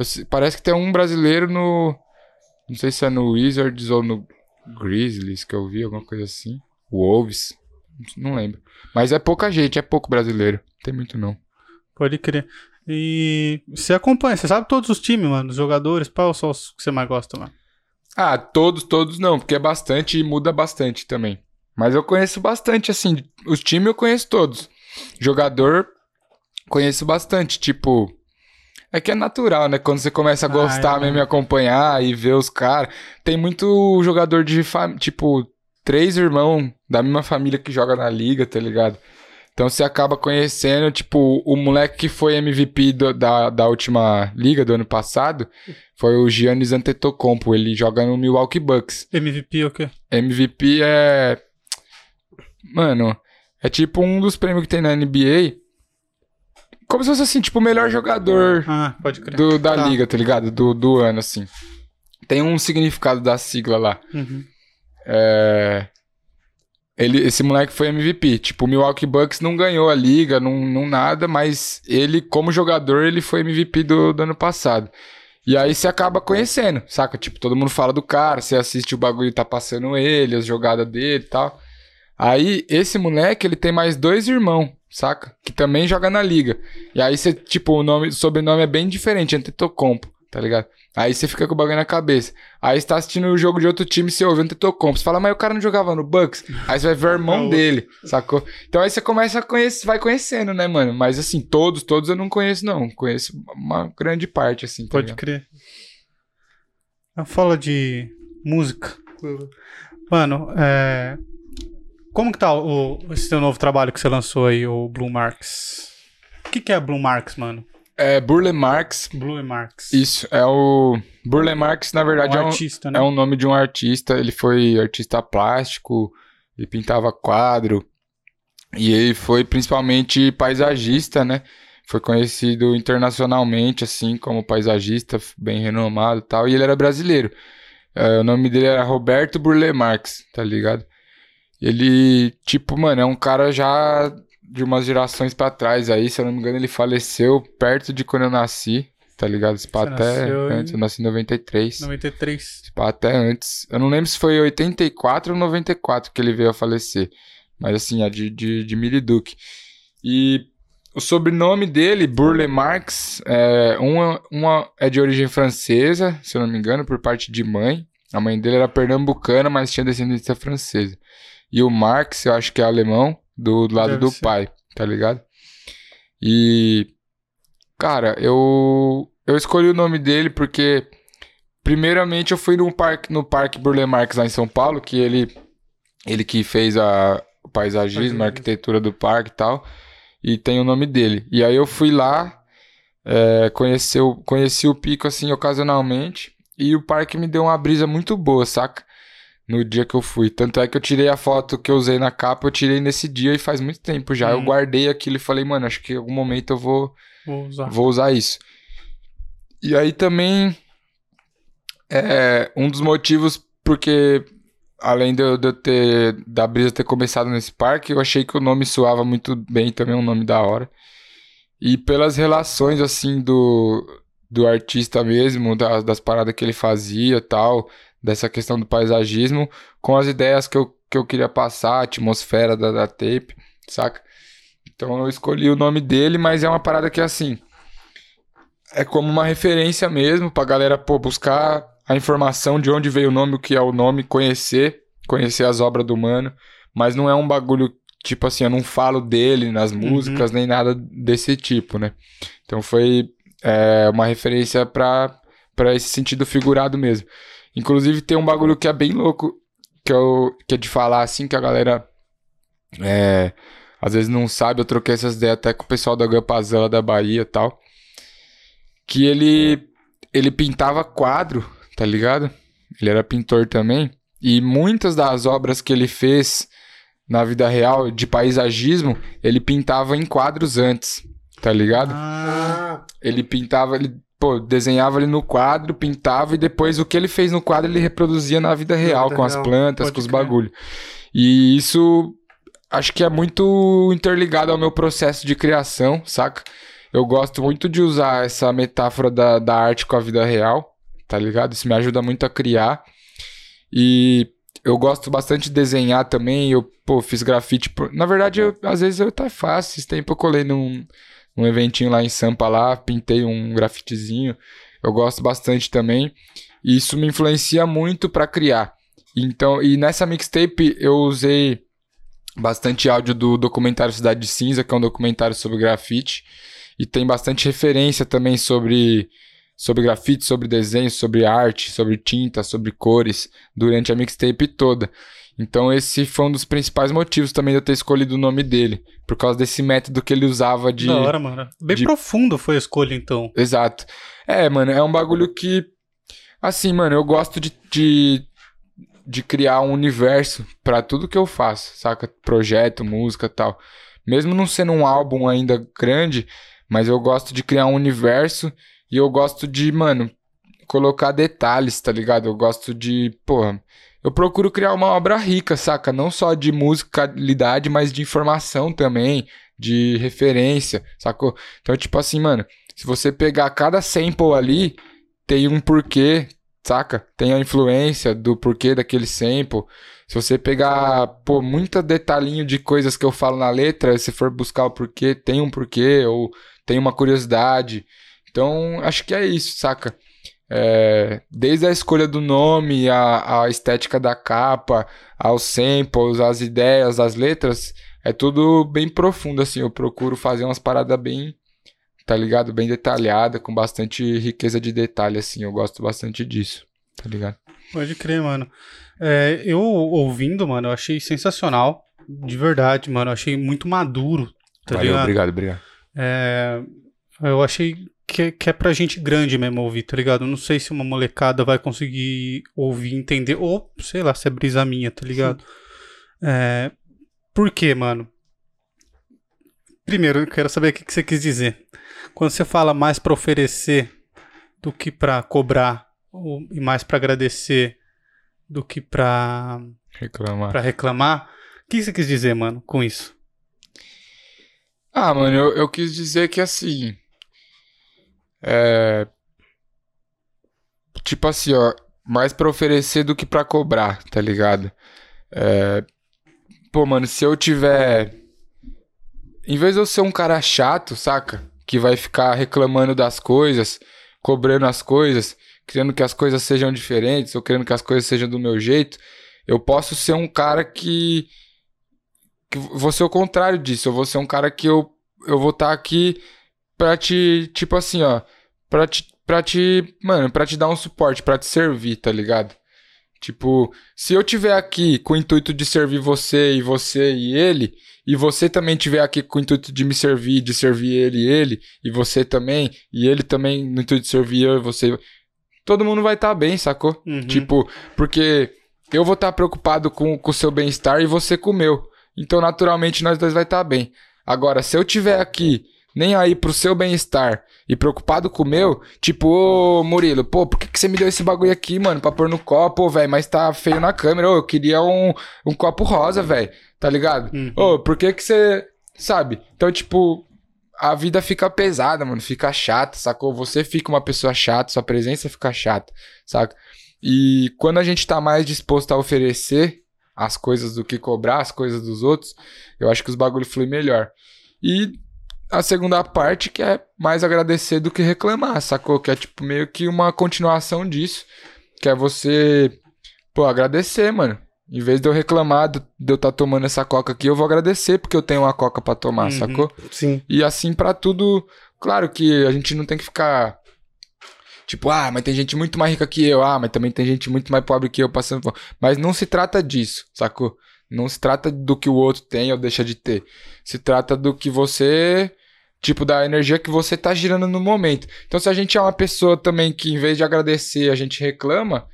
Sei- parece que tem um brasileiro no. Não sei se é no Wizards ou no Grizzlies que eu vi, alguma coisa assim. Wolves. Não lembro. Mas é pouca gente, é pouco brasileiro. Tem muito não. Pode crer. E você acompanha, você sabe todos os times, mano, os jogadores, qual são os que você mais gosta, mano? Ah, todos, todos não, porque é bastante e muda bastante também. Mas eu conheço bastante, assim. Os times eu conheço todos. Jogador, conheço bastante. Tipo. É que é natural, né? Quando você começa a Ah, gostar é, mesmo e né? acompanhar e ver os caras. Tem muito jogador de família. Tipo, três irmãos da mesma família que joga na liga, tá ligado? Então você acaba conhecendo, tipo, o moleque que foi MVP do- da, da última liga do ano passado foi o Giannis Antetokounmpo. Ele joga no Milwaukee Bucks. MVP o quê? MVP é. Mano, é tipo um dos prêmios que tem na NBA. Como se fosse assim, tipo, o melhor jogador Ah, pode crer. do- da Tá. liga, tá ligado? Do, do ano, assim. Tem um significado da sigla lá. Uhum. É. Ele, esse moleque foi MVP. Tipo, o Milwaukee Bucks não ganhou a liga, não, não nada, mas ele, como jogador, ele foi MVP do, do ano passado. E aí você acaba conhecendo, saca? Tipo, todo mundo fala do cara, você assiste o bagulho tá passando ele, as jogadas dele e tal. Aí, esse moleque, ele tem mais dois irmãos, saca? Que também joga na liga. E aí você, tipo, o nome, o sobrenome é bem diferente, Antetokounmpo, tá ligado? Aí você fica com o bagulho na cabeça. Aí você tá assistindo o jogo de outro time, você ouve Antetokounmpo. Você fala, mas o cara não jogava no Bucks? Aí você vai ver o irmão dele, sacou? Então aí você começa a conhecer, vai conhecendo, né, mano? Mas assim, todos, todos eu não conheço, não. Conheço uma grande parte, assim, tá Pode ligado? crer. A fala de música. Mano, é... Como que tá o, esse seu novo trabalho que você lançou aí, o Blue Marks? O que, que é Blue Marks, mano? É, Burle Marx, Blue Marks. isso, é o... Burle Marx, na verdade, um é um, artista, né? É um nome de um artista, ele foi artista plástico, ele pintava quadro, e ele foi principalmente paisagista, né? Foi conhecido internacionalmente, assim, como paisagista, bem renomado e tal, e ele era brasileiro. É, o nome dele era Roberto Burle Marx, tá ligado? Ele, tipo, mano, é um cara já de umas gerações pra trás aí, se eu não me engano, ele faleceu perto de quando eu nasci, tá ligado? Esse pá até em- antes, eu nasci em 93. 93. Esse pá até antes. Eu não lembro se foi 84 ou 94 que ele veio a falecer. Mas assim, é de, de, de Miliduque. E o sobrenome dele, Burle Marx, é, uma, uma é de origem francesa, se eu não me engano, por parte de mãe. A mãe dele era pernambucana, mas tinha descendência francesa. E o Marx, eu acho que é alemão, do, do lado Deve do ser. pai, tá ligado? E. Cara, eu. Eu escolhi o nome dele porque. Primeiramente, eu fui no parque, no Parque Burle Marx lá em São Paulo, que ele. Ele que fez a, o paisagismo, a arquitetura do parque e tal. E tem o nome dele. E aí eu fui lá, é, conheci, o- conheci o pico assim ocasionalmente. E o parque me deu uma brisa muito boa, saca? No dia que eu fui. Tanto é que eu tirei a foto que eu usei na capa, eu tirei nesse dia e faz muito tempo já. Eu Hum. guardei aquilo e falei, mano, acho que em algum momento eu vou, Vou usar. vou usar isso. E aí também é um dos motivos porque além de eu, de eu ter da brisa ter começado nesse parque, eu achei que o nome soava muito bem também, um nome da hora. E pelas relações assim do do artista mesmo, das, das paradas que ele fazia, tal, dessa questão do paisagismo, com as ideias que eu, que eu queria passar, a atmosfera da, da tape, saca? Então eu escolhi o nome dele, mas é uma parada que assim é como uma referência mesmo pra galera pô, buscar a informação de onde veio o nome, o que é o nome, conhecer, conhecer as obras do mano, mas não é um bagulho tipo assim, eu não falo dele nas músicas nem nada desse tipo, né? Então foi é, uma referência pra para esse sentido figurado mesmo. Inclusive tem um bagulho que é bem louco que eu que é de falar assim que a galera é, às vezes não sabe, eu troquei essas ideias até com o pessoal da Gampazela da Bahia e tal. Que ele ele pintava quadro, tá ligado? Ele era pintor também. E muitas das obras que ele fez na vida real de paisagismo, ele pintava em quadros antes. tá ligado? Ah, Ele pintava, ele, pô, desenhava ali no quadro, pintava e depois o que ele fez no quadro ele reproduzia na vida real, vida com as plantas, pode com os crer. bagulho. E isso acho que é muito interligado ao meu processo de criação, saca? Eu gosto muito de usar essa metáfora da, da arte com a vida real, tá ligado? Isso me ajuda muito a criar. E eu gosto bastante de desenhar também. Eu, pô, fiz grafite. por- Na verdade, eu- às vezes eu tá fácil. Esse tempo eu colei num, num eventinho lá em Sampa lá, pintei um grafitezinho. Eu gosto bastante também. E isso me influencia muito pra criar. Então, e nessa mixtape eu usei bastante áudio do documentário Cidade de Cinza, que é um documentário sobre grafite. E tem bastante referência também sobre, sobre grafite, sobre desenho, sobre arte, sobre tinta, sobre cores, durante a mixtape toda. Então esse foi um dos principais motivos também de eu ter escolhido o nome dele. Por causa desse método que ele usava de... Da hora, mano. Bem de- profundo foi a escolha, então. Exato. É, mano, é um bagulho que. Assim, mano, eu gosto de, de, de criar um universo pra tudo que eu faço, saca? Projeto, música e tal. Mesmo não sendo um álbum ainda grande, mas eu gosto de criar um universo e eu gosto de, mano, colocar detalhes, tá ligado? Eu gosto de, porra. Eu procuro criar uma obra rica, saca? Não só de musicalidade, mas de informação também, de referência, sacou? Então, tipo assim, mano, se você pegar cada sample ali, tem um porquê, saca? Tem a influência do porquê daquele sample. Se você pegar, pô, muita detalhinho de coisas que eu falo na letra, se for buscar o porquê, tem um porquê, ou tem uma curiosidade. Então, acho que é isso, saca? É, desde a escolha do nome, a, a estética da capa, aos samples, as ideias, as letras, é tudo bem profundo, assim. Eu procuro fazer umas paradas bem tá ligado? Bem detalhada, com bastante riqueza de detalhe, assim. Eu gosto bastante disso, tá ligado? Pode crer, mano. É, eu ouvindo, mano, eu achei sensacional. De verdade, mano. Eu achei muito maduro, tá Valeu, ligado? obrigado, obrigado. É, eu achei que, que é pra gente grande mesmo ouvir, tá ligado? Eu não sei se uma molecada vai conseguir ouvir, entender, ou sei lá, se é brisa minha, tá ligado? É, por quê, mano? Primeiro, eu quero saber o que que você quis dizer. Quando você fala mais pra oferecer do que pra cobrar, ou, e mais pra agradecer do que pra, Reclamar. pra reclamar, o que você quis dizer, mano, com isso? Ah, mano, eu, eu quis dizer que assim. É. Tipo assim, ó. Mais pra oferecer do que pra cobrar, tá ligado? É. Pô, mano, se eu tiver. Em vez de eu ser um cara chato, saca? Que vai ficar reclamando das coisas, cobrando as coisas, querendo que as coisas sejam diferentes, ou querendo que as coisas sejam do meu jeito, eu posso ser um cara que que vou ser o contrário disso. Eu vou ser um cara que eu, eu vou estar aqui pra te, tipo assim, ó, pra te, pra te, mano, pra te dar um suporte, pra te servir, tá ligado? Tipo, se eu tiver aqui com o intuito de servir você e você e ele, e você também tiver aqui com o intuito de me servir, de servir ele e ele, e você também, e ele também no intuito de servir eu e você, todo mundo vai estar bem, sacou? Uhum. Tipo, porque eu vou estar preocupado com com o seu bem-estar e você com o meu. Então, naturalmente, nós dois vai estar bem. Agora, se eu tiver aqui nem aí pro seu bem-estar e preocupado com o meu, tipo, ô Murilo, pô, por que, que você me deu esse bagulho aqui, mano, pra pôr no copo, velho, mas tá feio na câmera, ô, eu queria um, um copo rosa, velho, tá ligado? Uhum. Ô, por que que você, sabe? Então, tipo, a vida fica pesada, mano, fica chata, sacou? Você fica uma pessoa chata, sua presença fica chata, saca? E quando a gente tá mais disposto a oferecer as coisas do que cobrar as coisas dos outros, eu acho que os bagulho fluem melhor. E a segunda parte que é mais agradecer do que reclamar, sacou? Que é tipo meio que uma continuação disso, que é você, pô, agradecer, mano. Em vez de eu reclamar de eu estar tomando essa coca aqui, eu vou agradecer porque eu tenho uma coca pra tomar, Uhum. sacou? Sim. E assim pra tudo, claro que a gente não tem que ficar tipo, ah, mas tem gente muito mais rica que eu, ah, mas também tem gente muito mais pobre que eu passando fome. Mas não se trata disso, sacou? Não se trata do que o outro tem ou deixa de ter. Se trata do que você, tipo, da energia que você tá girando no momento. Então se a gente é uma pessoa também que em vez de agradecer, a gente reclama,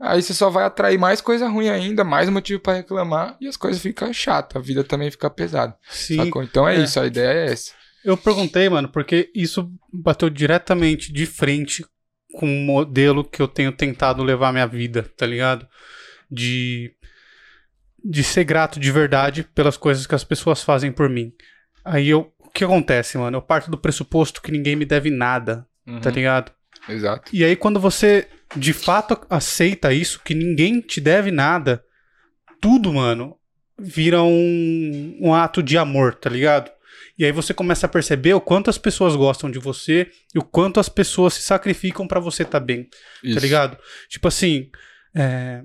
aí você só vai atrair mais coisa ruim ainda, mais motivo pra reclamar e as coisas ficam chatas, a vida também fica pesada. Sim. Sacou? Então é, É. isso, a ideia é essa. Eu perguntei, mano, porque isso bateu diretamente de frente com o modelo que eu tenho tentado levar a minha vida, tá ligado? De de ser grato de verdade pelas coisas que as pessoas fazem por mim. Aí eu, que acontece, mano? Eu parto do pressuposto que ninguém me deve nada, tá uhum. tá ligado? Exato. E aí quando você de fato aceita isso, que ninguém te deve nada, tudo, mano, vira um, um ato de amor, tá ligado? E aí você começa a perceber o quanto as pessoas gostam de você e o quanto as pessoas se sacrificam para você estar tá bem. Tá Isso. Tá ligado? Tipo assim, é,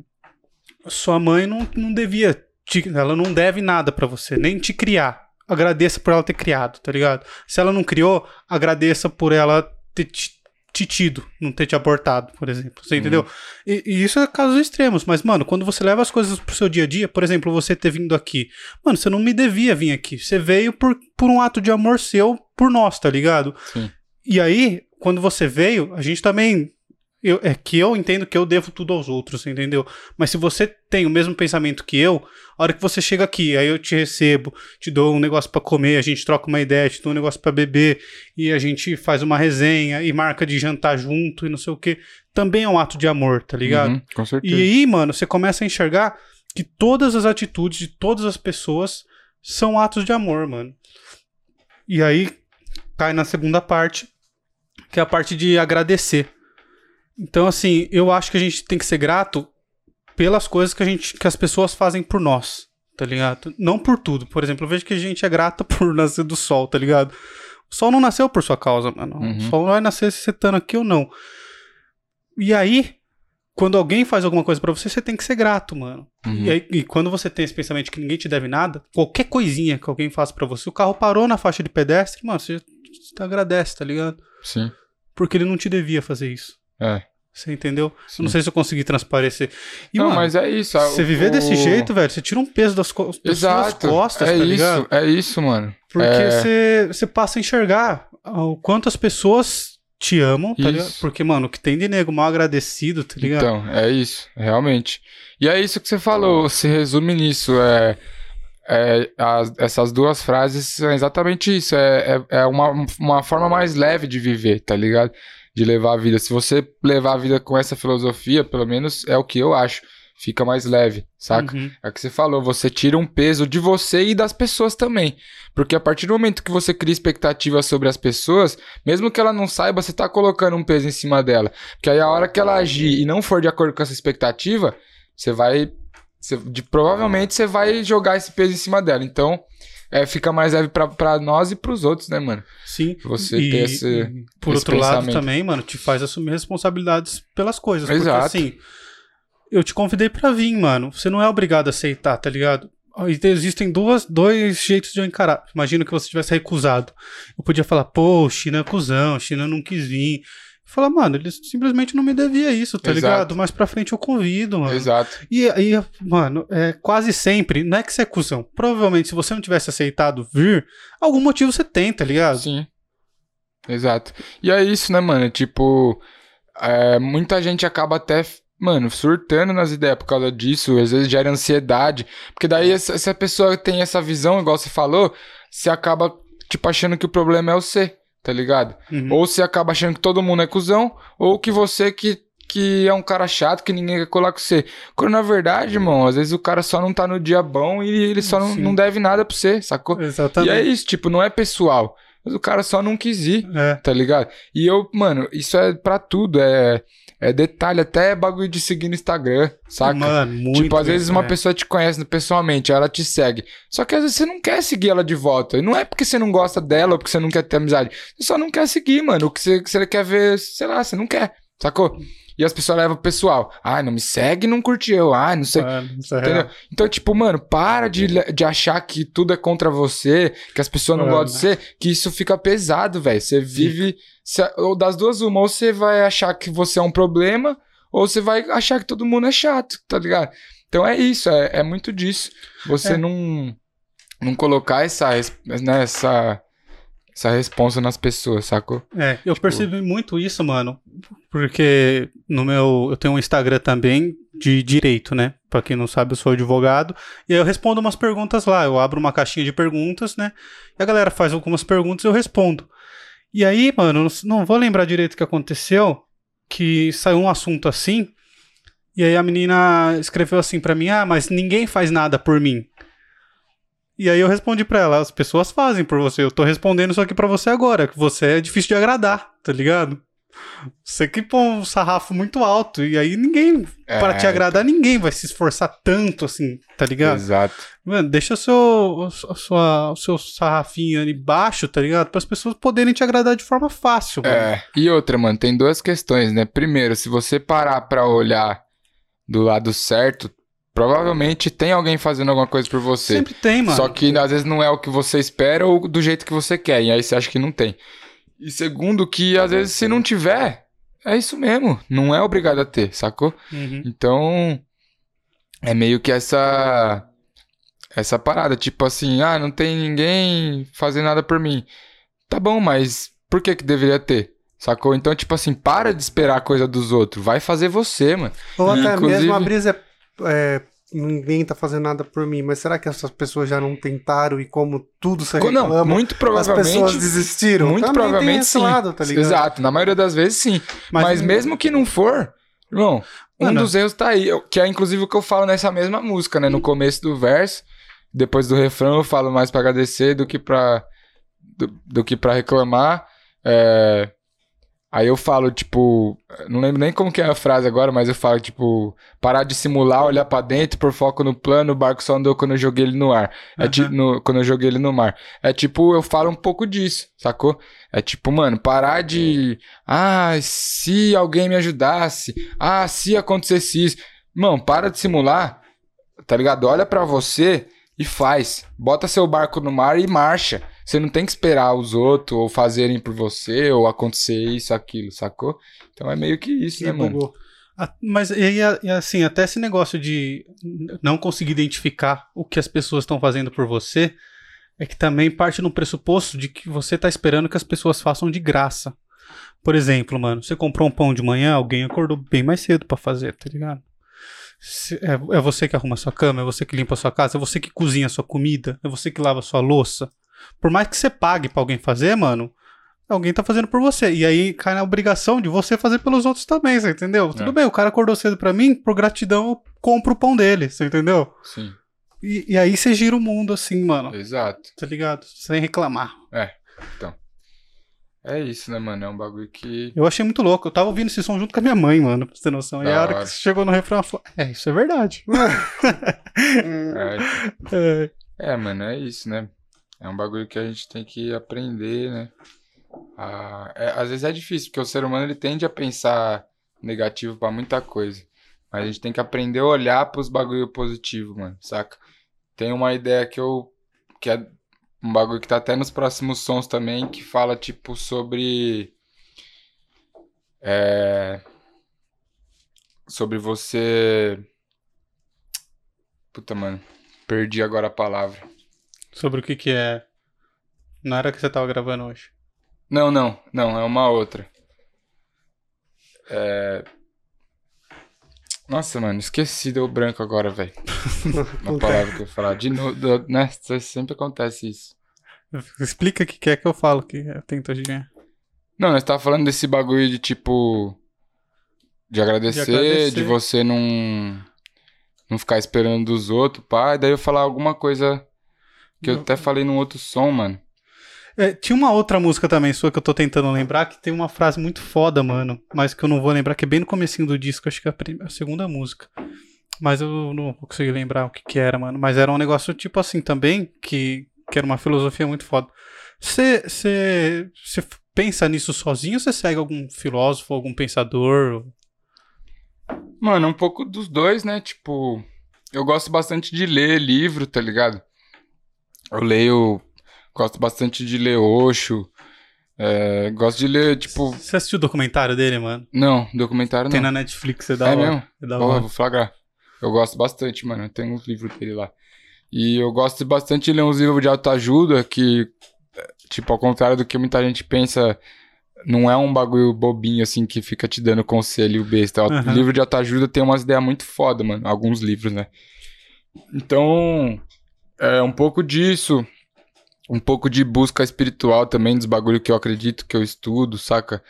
sua mãe não, não devia. Te, ela não deve nada para você, nem te criar. Agradeça por ela ter criado, tá ligado? Se ela não criou, agradeça por ela ter te tido, não ter te abortado, por exemplo. Você uhum. entendeu? E, e, isso é casos extremos, mas, mano, quando você leva as coisas pro seu dia a dia, por exemplo, você ter vindo aqui, mano, você não me devia vir aqui. Você veio por, por um ato de amor seu por nós, tá ligado? Sim. E aí, quando você veio, a gente também eu, é que eu entendo que eu devo tudo aos outros, entendeu? Mas se você tem o mesmo pensamento que eu, a hora que você chega aqui, aí eu te recebo, te dou um negócio para comer, a gente troca uma ideia, te dou um negócio para beber, e a gente faz uma resenha e marca de jantar junto e não sei o que, também é um ato de amor, tá ligado? Uhum, com certeza. E aí, mano, você começa a enxergar que todas as atitudes de todas as pessoas são atos de amor, mano. E aí cai na segunda parte, que é a parte de agradecer. Então, assim, eu acho que a gente tem que ser grato pelas coisas que a gente, que as pessoas fazem por nós, tá ligado? Não por tudo. Por exemplo, eu vejo que a gente é grato por nascer do sol, tá ligado? O sol não nasceu por sua causa, mano. Uhum. O sol vai nascer se você tá aqui ou não. E aí, quando alguém faz alguma coisa para você, você tem que ser grato, mano. Uhum. E, aí, e quando você tem esse pensamento que ninguém te deve nada, qualquer coisinha que alguém faça para você, o carro parou na faixa de pedestre, mano, você, você agradece, tá ligado? Sim. Porque ele não te devia fazer isso. É. Você entendeu? Sim. Não sei se eu consegui transparecer. E, não, mano, mas é isso. Você o... viver desse jeito, velho, você tira um peso das, co das suas costas, é tá isso, ligado? É isso, mano. Porque é... você, você passa a enxergar o quanto as pessoas te amam, tá isso. ligado? Porque, mano, o que tem de nego mal agradecido, tá ligado? Então, é isso, realmente. E é isso que você falou, se resume nisso, é... É, as, essas duas frases são exatamente isso. É, é, é, uma, uma forma mais leve de viver, tá ligado? De levar a vida. Se você levar a vida com essa filosofia, pelo menos é o que eu acho, fica mais leve, saca? Uhum. É o que você falou, você tira um peso de você e das pessoas também. Porque a partir do momento que você cria expectativa sobre as pessoas, mesmo que ela não saiba, você tá colocando um peso em cima dela. Porque aí a hora que ela agir e não for de acordo com essa expectativa, você vai. Você, de, provavelmente você vai jogar esse peso em cima dela. Então, é, fica mais leve pra, pra nós e pros outros, né, mano? Sim. Você e, ter esse. E, por esse outro lado também, mano, te faz assumir responsabilidades pelas coisas. Exato. Porque assim, eu te convidei pra vir, mano. Você não é obrigado a aceitar, tá ligado? Existem duas, dois jeitos de eu encarar. Imagina que você tivesse recusado. Eu podia falar, pô, China é cuzão, China não quis vir. Fala, mano, ele simplesmente não me devia isso, tá Exato. ligado? Mais pra frente eu convido, mano. Exato. E aí, mano, é, quase sempre, não é que você é cuzão. Provavelmente, se você não tivesse aceitado vir, algum motivo você tem, tá ligado? Sim. Exato. E é isso, né, mano? Tipo, é, muita gente acaba até, mano, surtando nas ideias por causa disso. Às vezes gera ansiedade. Porque daí, se a pessoa tem essa visão, igual você falou, você acaba, tipo, achando que o problema é o você tá ligado? Uhum. Ou você acaba achando que todo mundo é cuzão, ou que você que, que é um cara chato, que ninguém quer colar com você. Quando na verdade, irmão, às vezes o cara só não tá no dia bom e ele só não, não deve nada pra você, sacou? Exatamente. E é isso, tipo, não é pessoal. Mas o cara só não quis ir, é. tá ligado? E eu, mano, isso é pra tudo, é é detalhe, até bagulho de seguir no Instagram, saca? Mano, muito. Tipo, às vezes uma é. pessoa te conhece pessoalmente, ela te segue. Só que às vezes você não quer seguir ela de volta. E não é porque você não gosta dela ou porque você não quer ter amizade. Você só não quer seguir, mano. O que você, que você quer ver, sei lá, você não quer, sacou? E as pessoas levam o pessoal. Ah, não me segue, não curtiu. Ah, não sei. Mano, é então, tipo, mano, para de, de achar que tudo é contra você, que as pessoas não mano. gostam de você, que isso fica pesado, velho. Você vive. Se, ou das duas, uma, ou você vai achar que você é um problema, ou você vai achar que todo mundo é chato, tá ligado? Então é isso, é, é muito disso. Você é. não, não colocar essa, né, essa essa responsa nas pessoas, sacou? É, eu tipo... percebi muito isso, mano, porque no meu, eu tenho um Instagram também de direito, né? Pra quem não sabe, eu sou advogado, e aí eu respondo umas perguntas lá, eu abro uma caixinha de perguntas, né? E a galera faz algumas perguntas e eu respondo. E aí, mano, não vou lembrar direito o que aconteceu, que saiu um assunto assim, e aí a menina escreveu assim para mim: "Ah, mas ninguém faz nada por mim". E aí eu respondi para ela, as pessoas fazem por você. Eu tô respondendo isso aqui para você agora, que você é difícil de agradar, tá ligado? Você que põe um sarrafo muito alto e aí ninguém, é, para te agradar, ninguém vai se esforçar tanto assim, tá ligado? Exato. Mano, deixa o seu, a sua, o seu sarrafinho ali baixo, tá ligado? Para as pessoas poderem te agradar de forma fácil, mano. É, e outra, mano, tem duas questões, né? Primeiro, se você parar pra olhar do lado certo, Provavelmente tem alguém fazendo alguma coisa por você. Sempre tem, mano. Só que às vezes não é o que você espera ou do jeito que você quer. E aí você acha que não tem. E segundo, que às vezes se não tiver, é isso mesmo. Não é obrigado a ter, sacou? Uhum. Então, é meio que essa. Essa parada. Tipo assim, ah, não tem ninguém fazendo nada por mim. Tá bom, mas por que que deveria ter? Sacou? Então, tipo assim, para de esperar a coisa dos outros. Vai fazer você, mano. Ou até Inclusive... mesmo a brisa é é, ninguém tá fazendo nada por mim, mas será que essas pessoas já não tentaram e como tudo se reclama, não, muito provavelmente, as pessoas desistiram? Muito Também provavelmente sim. Lado, tá Exato, na maioria das vezes sim. Mas, mas mesmo que não for, irmão, um dos erros tá aí, que é inclusive o que eu falo nessa mesma música, né? No começo do verso, depois do refrão eu falo mais para agradecer do que para do, do, que para reclamar. É, Aí eu falo, tipo, não lembro nem como que é a frase agora, mas eu falo, tipo, parar de simular, olhar para dentro, por foco no plano, o barco só andou quando eu joguei ele no ar. Uhum. É tipo, no, quando eu joguei ele no mar. É tipo, eu falo um pouco disso, sacou? É tipo, mano, parar de. Ah, se alguém me ajudasse. Ah, se acontecesse isso. Mano, para de simular, tá ligado? Olha para você e faz. Bota seu barco no mar e marcha. Você não tem que esperar os outros ou fazerem por você ou acontecer isso, aquilo, sacou? Então é meio que isso, que né, mano? Mas e, assim, até esse negócio de não conseguir identificar o que as pessoas estão fazendo por você é que também parte no pressuposto de que você tá esperando que as pessoas façam de graça. Por exemplo, mano, você comprou um pão de manhã, alguém acordou bem mais cedo para fazer, tá ligado? É, é você que arruma sua cama, é você que limpa sua casa, é você que cozinha sua comida, é você que lava sua louça. Por mais que você pague pra alguém fazer, mano, alguém tá fazendo por você. E aí cai na obrigação de você fazer pelos outros também, você entendeu? É. Tudo bem, o cara acordou cedo pra mim, por gratidão eu compro o pão dele, você entendeu? Sim. E, e aí você gira o mundo assim, mano. Exato. Tá ligado? Sem reclamar. É, então. É isso, né, mano? É um bagulho que. Eu achei muito louco. Eu tava ouvindo esse som junto com a minha mãe, mano, pra você ter noção. Da e a hora, hora que chegou no refrão, ela falou: É, isso é verdade. é, é. é, mano, é isso, né? É um bagulho que a gente tem que aprender, né? Ah, é, às vezes é difícil, porque o ser humano ele tende a pensar negativo para muita coisa. Mas a gente tem que aprender a olhar pros bagulho positivo, mano, saca? Tem uma ideia que eu. que é um bagulho que tá até nos próximos sons também, que fala, tipo, sobre. É. Sobre você. Puta, mano. Perdi agora a palavra. Sobre o que que é. Não era que você tava gravando hoje. Não, não, não, é uma outra. É... Nossa, mano, esqueci, deu branco agora, velho. uma palavra que eu ia falar. De novo, né? Sempre acontece isso. Explica o que é que eu falo, que eu tento adivinhar. Não, nós tava falando desse bagulho de tipo. De agradecer, de, agradecer. de você não. Não ficar esperando dos outros, pá. E daí eu falar alguma coisa que eu até falei num outro som, mano. É, tinha uma outra música também sua que eu tô tentando lembrar, que tem uma frase muito foda, mano. Mas que eu não vou lembrar, que é bem no comecinho do disco, acho que é a, primeira, a segunda música. Mas eu não vou conseguir lembrar o que que era, mano. Mas era um negócio tipo assim também, que, que era uma filosofia muito foda. Você pensa nisso sozinho ou você segue algum filósofo, algum pensador? Mano, um pouco dos dois, né? Tipo, eu gosto bastante de ler livro, tá ligado? Eu leio. Gosto bastante de ler Osho. É, gosto de ler, tipo. Você assistiu o documentário dele, mano? Não, documentário Tem não. Tem na Netflix, é da é hora. Mesmo? É da hora? vou flagrar. Eu gosto bastante, mano. Tem uns livros dele lá. E eu gosto bastante de ler uns livros de autoajuda que tipo, ao contrário do que muita gente pensa, não é um bagulho bobinho, assim, que fica te dando conselho besta. Uhum. O livro de autoajuda tem umas ideias muito foda, mano. Alguns livros, né? Então, é um pouco disso. Um pouco de busca espiritual também, dos bagulho que eu acredito, que eu estudo, saca?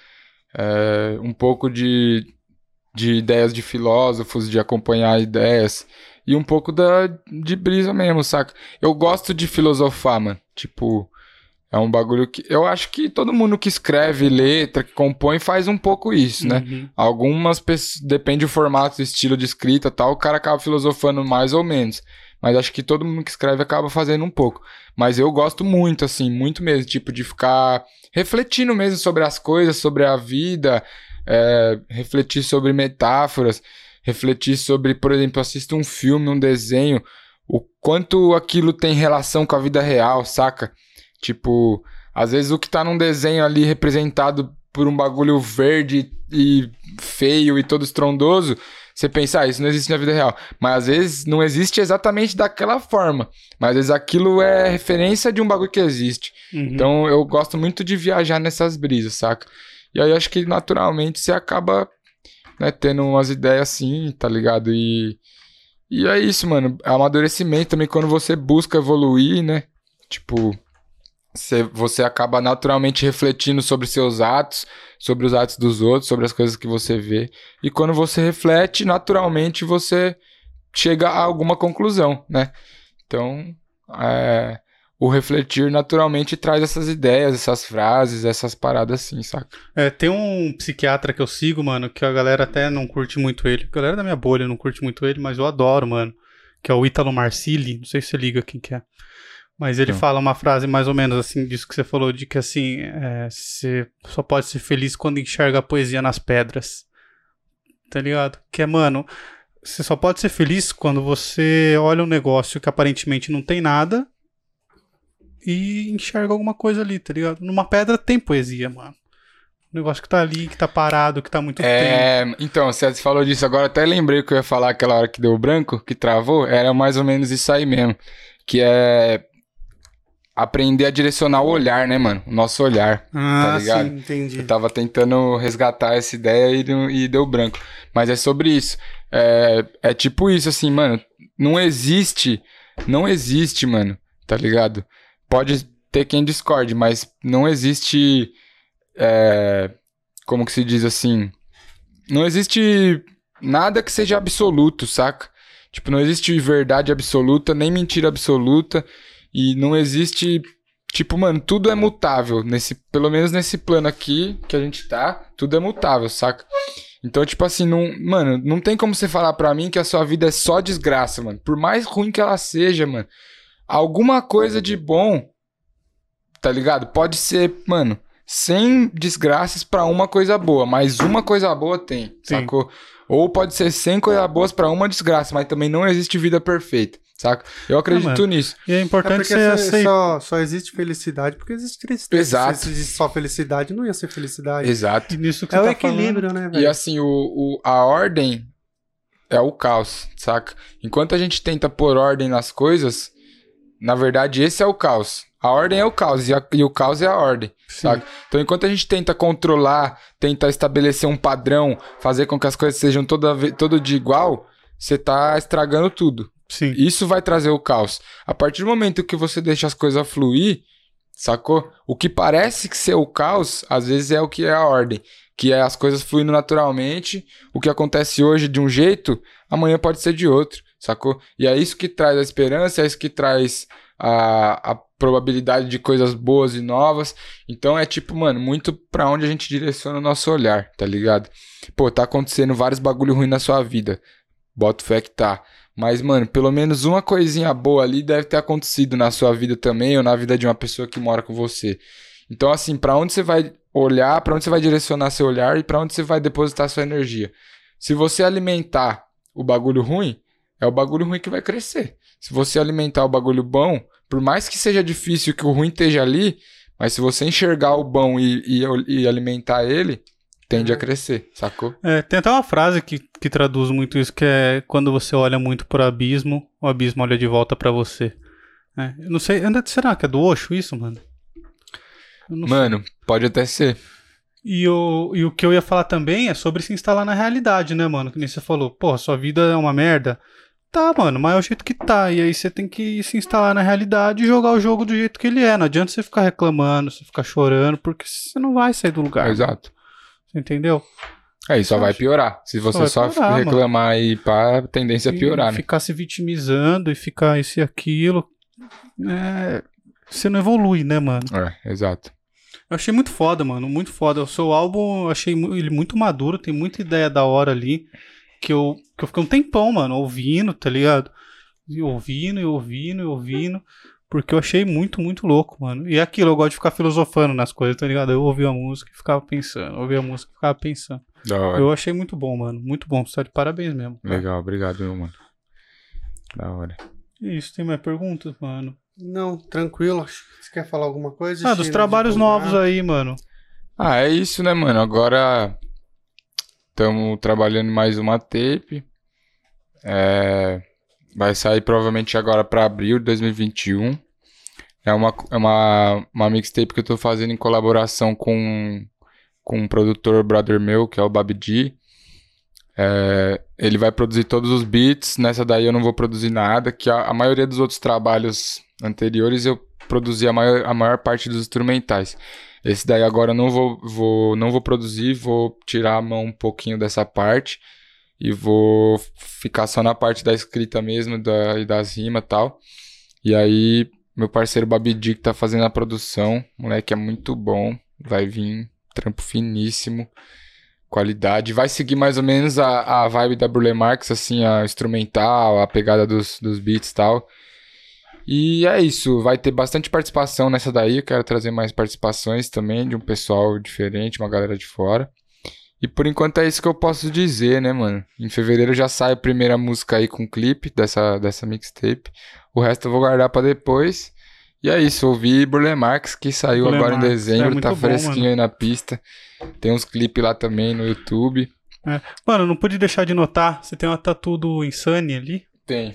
É, um pouco de, de ideias de filósofos, de acompanhar ideias. E um pouco da, de brisa mesmo, saca? Eu gosto de filosofar, mano. Tipo, é um bagulho que. Eu acho que todo mundo que escreve letra, que compõe, faz um pouco isso, né? Uhum. Algumas pessoas. Depende do formato, do estilo de escrita tal, o cara acaba filosofando mais ou menos. Mas acho que todo mundo que escreve acaba fazendo um pouco. Mas eu gosto muito, assim, muito mesmo, tipo, de ficar refletindo mesmo sobre as coisas, sobre a vida, é, refletir sobre metáforas, refletir sobre, por exemplo, assisto um filme, um desenho, o quanto aquilo tem relação com a vida real, saca? Tipo, às vezes o que tá num desenho ali representado por um bagulho verde e feio e todo estrondoso, você pensa, ah, isso não existe na vida real. Mas às vezes não existe exatamente daquela forma. Mas às vezes aquilo é referência de um bagulho que existe. Uhum. Então eu gosto muito de viajar nessas brisas, saca? E aí acho que naturalmente você acaba né, tendo umas ideias assim, tá ligado? E, e é isso, mano. Amadurecimento também quando você busca evoluir, né? Tipo, você, você acaba naturalmente refletindo sobre seus atos, sobre os atos dos outros, sobre as coisas que você vê. E quando você reflete, naturalmente você chega a alguma conclusão, né? Então, é, o refletir naturalmente traz essas ideias, essas frases, essas paradas assim, saca? É, tem um psiquiatra que eu sigo, mano, que a galera até não curte muito ele. A galera da minha bolha não curte muito ele, mas eu adoro, mano. Que é o Ítalo Marcilli. Não sei se você liga quem que é. Mas ele fala uma frase mais ou menos assim, disso que você falou, de que assim, é, você só pode ser feliz quando enxerga a poesia nas pedras. Tá ligado? Que é, mano, você só pode ser feliz quando você olha um negócio que aparentemente não tem nada e enxerga alguma coisa ali, tá ligado? Numa pedra tem poesia, mano. Um negócio que tá ali, que tá parado, que tá muito é, tempo. Então, você falou disso agora, até lembrei que eu ia falar aquela hora que deu branco, que travou, era mais ou menos isso aí mesmo. Que é aprender a direcionar o olhar, né, mano? O nosso olhar. Tá ah, tá ligado? sim, entendi. Eu tava tentando resgatar essa ideia e, e deu branco. Mas é sobre isso. É, é tipo isso, assim, mano. Não existe. Não existe, mano. Tá ligado? Pode ter quem discorde, mas não existe. É, como que se diz assim? Não existe nada que seja absoluto, saca? Tipo, não existe verdade absoluta, nem mentira absoluta. E não existe. Tipo, mano, tudo é mutável. Nesse, pelo menos nesse plano aqui que a gente tá, tudo é mutável, saca? Então, tipo assim, não, mano, não tem como você falar pra mim que a sua vida é só desgraça, mano. Por mais ruim que ela seja, mano. Alguma coisa de bom, tá ligado? Pode ser, mano, sem desgraças para uma coisa boa, mas uma coisa boa tem, Sim. sacou? Ou pode ser sem coisas boas para uma desgraça, mas também não existe vida perfeita. Saca? Eu acredito é, nisso. E é importante é ser só, só existe felicidade porque existe tristeza. Exato. Se existisse só felicidade, não ia ser felicidade. Exato. E nisso que é o tá equilíbrio, falando. né, velho? E assim, o, o, a ordem é o caos, saca? Enquanto a gente tenta pôr ordem nas coisas, na verdade esse é o caos. A ordem é o caos e, a, e o caos é a ordem, Sim. saca? Então enquanto a gente tenta controlar, tenta estabelecer um padrão, fazer com que as coisas sejam toda, todo de igual, você tá estragando tudo. Sim. Isso vai trazer o caos. A partir do momento que você deixa as coisas fluir, sacou? O que parece que ser o caos, às vezes é o que é a ordem. Que é as coisas fluindo naturalmente. O que acontece hoje de um jeito, amanhã pode ser de outro, sacou? E é isso que traz a esperança, é isso que traz a, a probabilidade de coisas boas e novas. Então é tipo, mano, muito pra onde a gente direciona o nosso olhar, tá ligado? Pô, tá acontecendo vários bagulho ruim na sua vida. Bota fé que tá. Mas, mano, pelo menos uma coisinha boa ali deve ter acontecido na sua vida também ou na vida de uma pessoa que mora com você. Então, assim, para onde você vai olhar, para onde você vai direcionar seu olhar e para onde você vai depositar sua energia. Se você alimentar o bagulho ruim, é o bagulho ruim que vai crescer. Se você alimentar o bagulho bom, por mais que seja difícil que o ruim esteja ali, mas se você enxergar o bom e, e, e alimentar ele, tende a uhum. crescer, sacou? É, tem até uma frase que, que traduz muito isso, que é quando você olha muito pro abismo, o abismo olha de volta para você. É, eu não sei, será que é do Osho isso, mano? Mano, sei. pode até ser. E o, e o que eu ia falar também é sobre se instalar na realidade, né, mano? Que nem você falou, porra, sua vida é uma merda. Tá, mano, mas é o jeito que tá. E aí você tem que se instalar na realidade e jogar o jogo do jeito que ele é. Não adianta você ficar reclamando, você ficar chorando, porque você não vai sair do lugar. Exato. Entendeu? Isso só vai piorar. Se você só, só piorar, reclamar mano. e pá, a tendência é piorar, né? Ficar se vitimizando e ficar isso e aquilo. É... Você não evolui, né, mano? É, exato. Eu achei muito foda, mano. Muito foda. O seu álbum, eu achei ele muito maduro, tem muita ideia da hora ali. Que eu, que eu fiquei um tempão, mano, ouvindo, tá ligado? E ouvindo, e ouvindo, e ouvindo. Porque eu achei muito, muito louco, mano. E é aquilo, eu gosto de ficar filosofando nas coisas, tá ligado? Eu ouvi a música e ficava pensando. Ouvi a música e ficava pensando. Eu achei muito bom, mano. Muito bom. Você tá de parabéns mesmo. Cara. Legal, obrigado, meu mano. Da hora. Isso, tem mais perguntas, mano? Não, tranquilo. Você quer falar alguma coisa? Ah, dos trabalhos novos aí, mano. Ah, é isso, né, mano? Agora estamos trabalhando mais uma tape. É... Vai sair provavelmente agora para abril de 2021. É uma, é uma, uma mixtape que eu tô fazendo em colaboração com, com um produtor brother meu, que é o Babidi. É, ele vai produzir todos os beats. Nessa daí eu não vou produzir nada, que a, a maioria dos outros trabalhos anteriores eu produzi a maior, a maior parte dos instrumentais. Esse daí agora eu não vou, vou, não vou produzir, vou tirar a mão um pouquinho dessa parte e vou ficar só na parte da escrita mesmo da, e das rimas e tal. E aí, meu parceiro Babidi que tá fazendo a produção, moleque é muito bom, vai vir trampo finíssimo, qualidade. Vai seguir mais ou menos a, a vibe da Burle Marx, assim, a instrumental, a pegada dos, dos beats e tal. E é isso, vai ter bastante participação nessa daí. Eu quero trazer mais participações também de um pessoal diferente, uma galera de fora. E por enquanto é isso que eu posso dizer, né, mano? Em fevereiro já sai a primeira música aí com clipe dessa, dessa mixtape. O resto eu vou guardar para depois. E é isso, ouvi Burle Marx, que saiu Burle agora Marx. em dezembro, é tá fresquinho bom, aí na pista. Tem uns clipes lá também no YouTube. É. Mano, não pude deixar de notar, você tem uma tatu do Insane ali? Tem.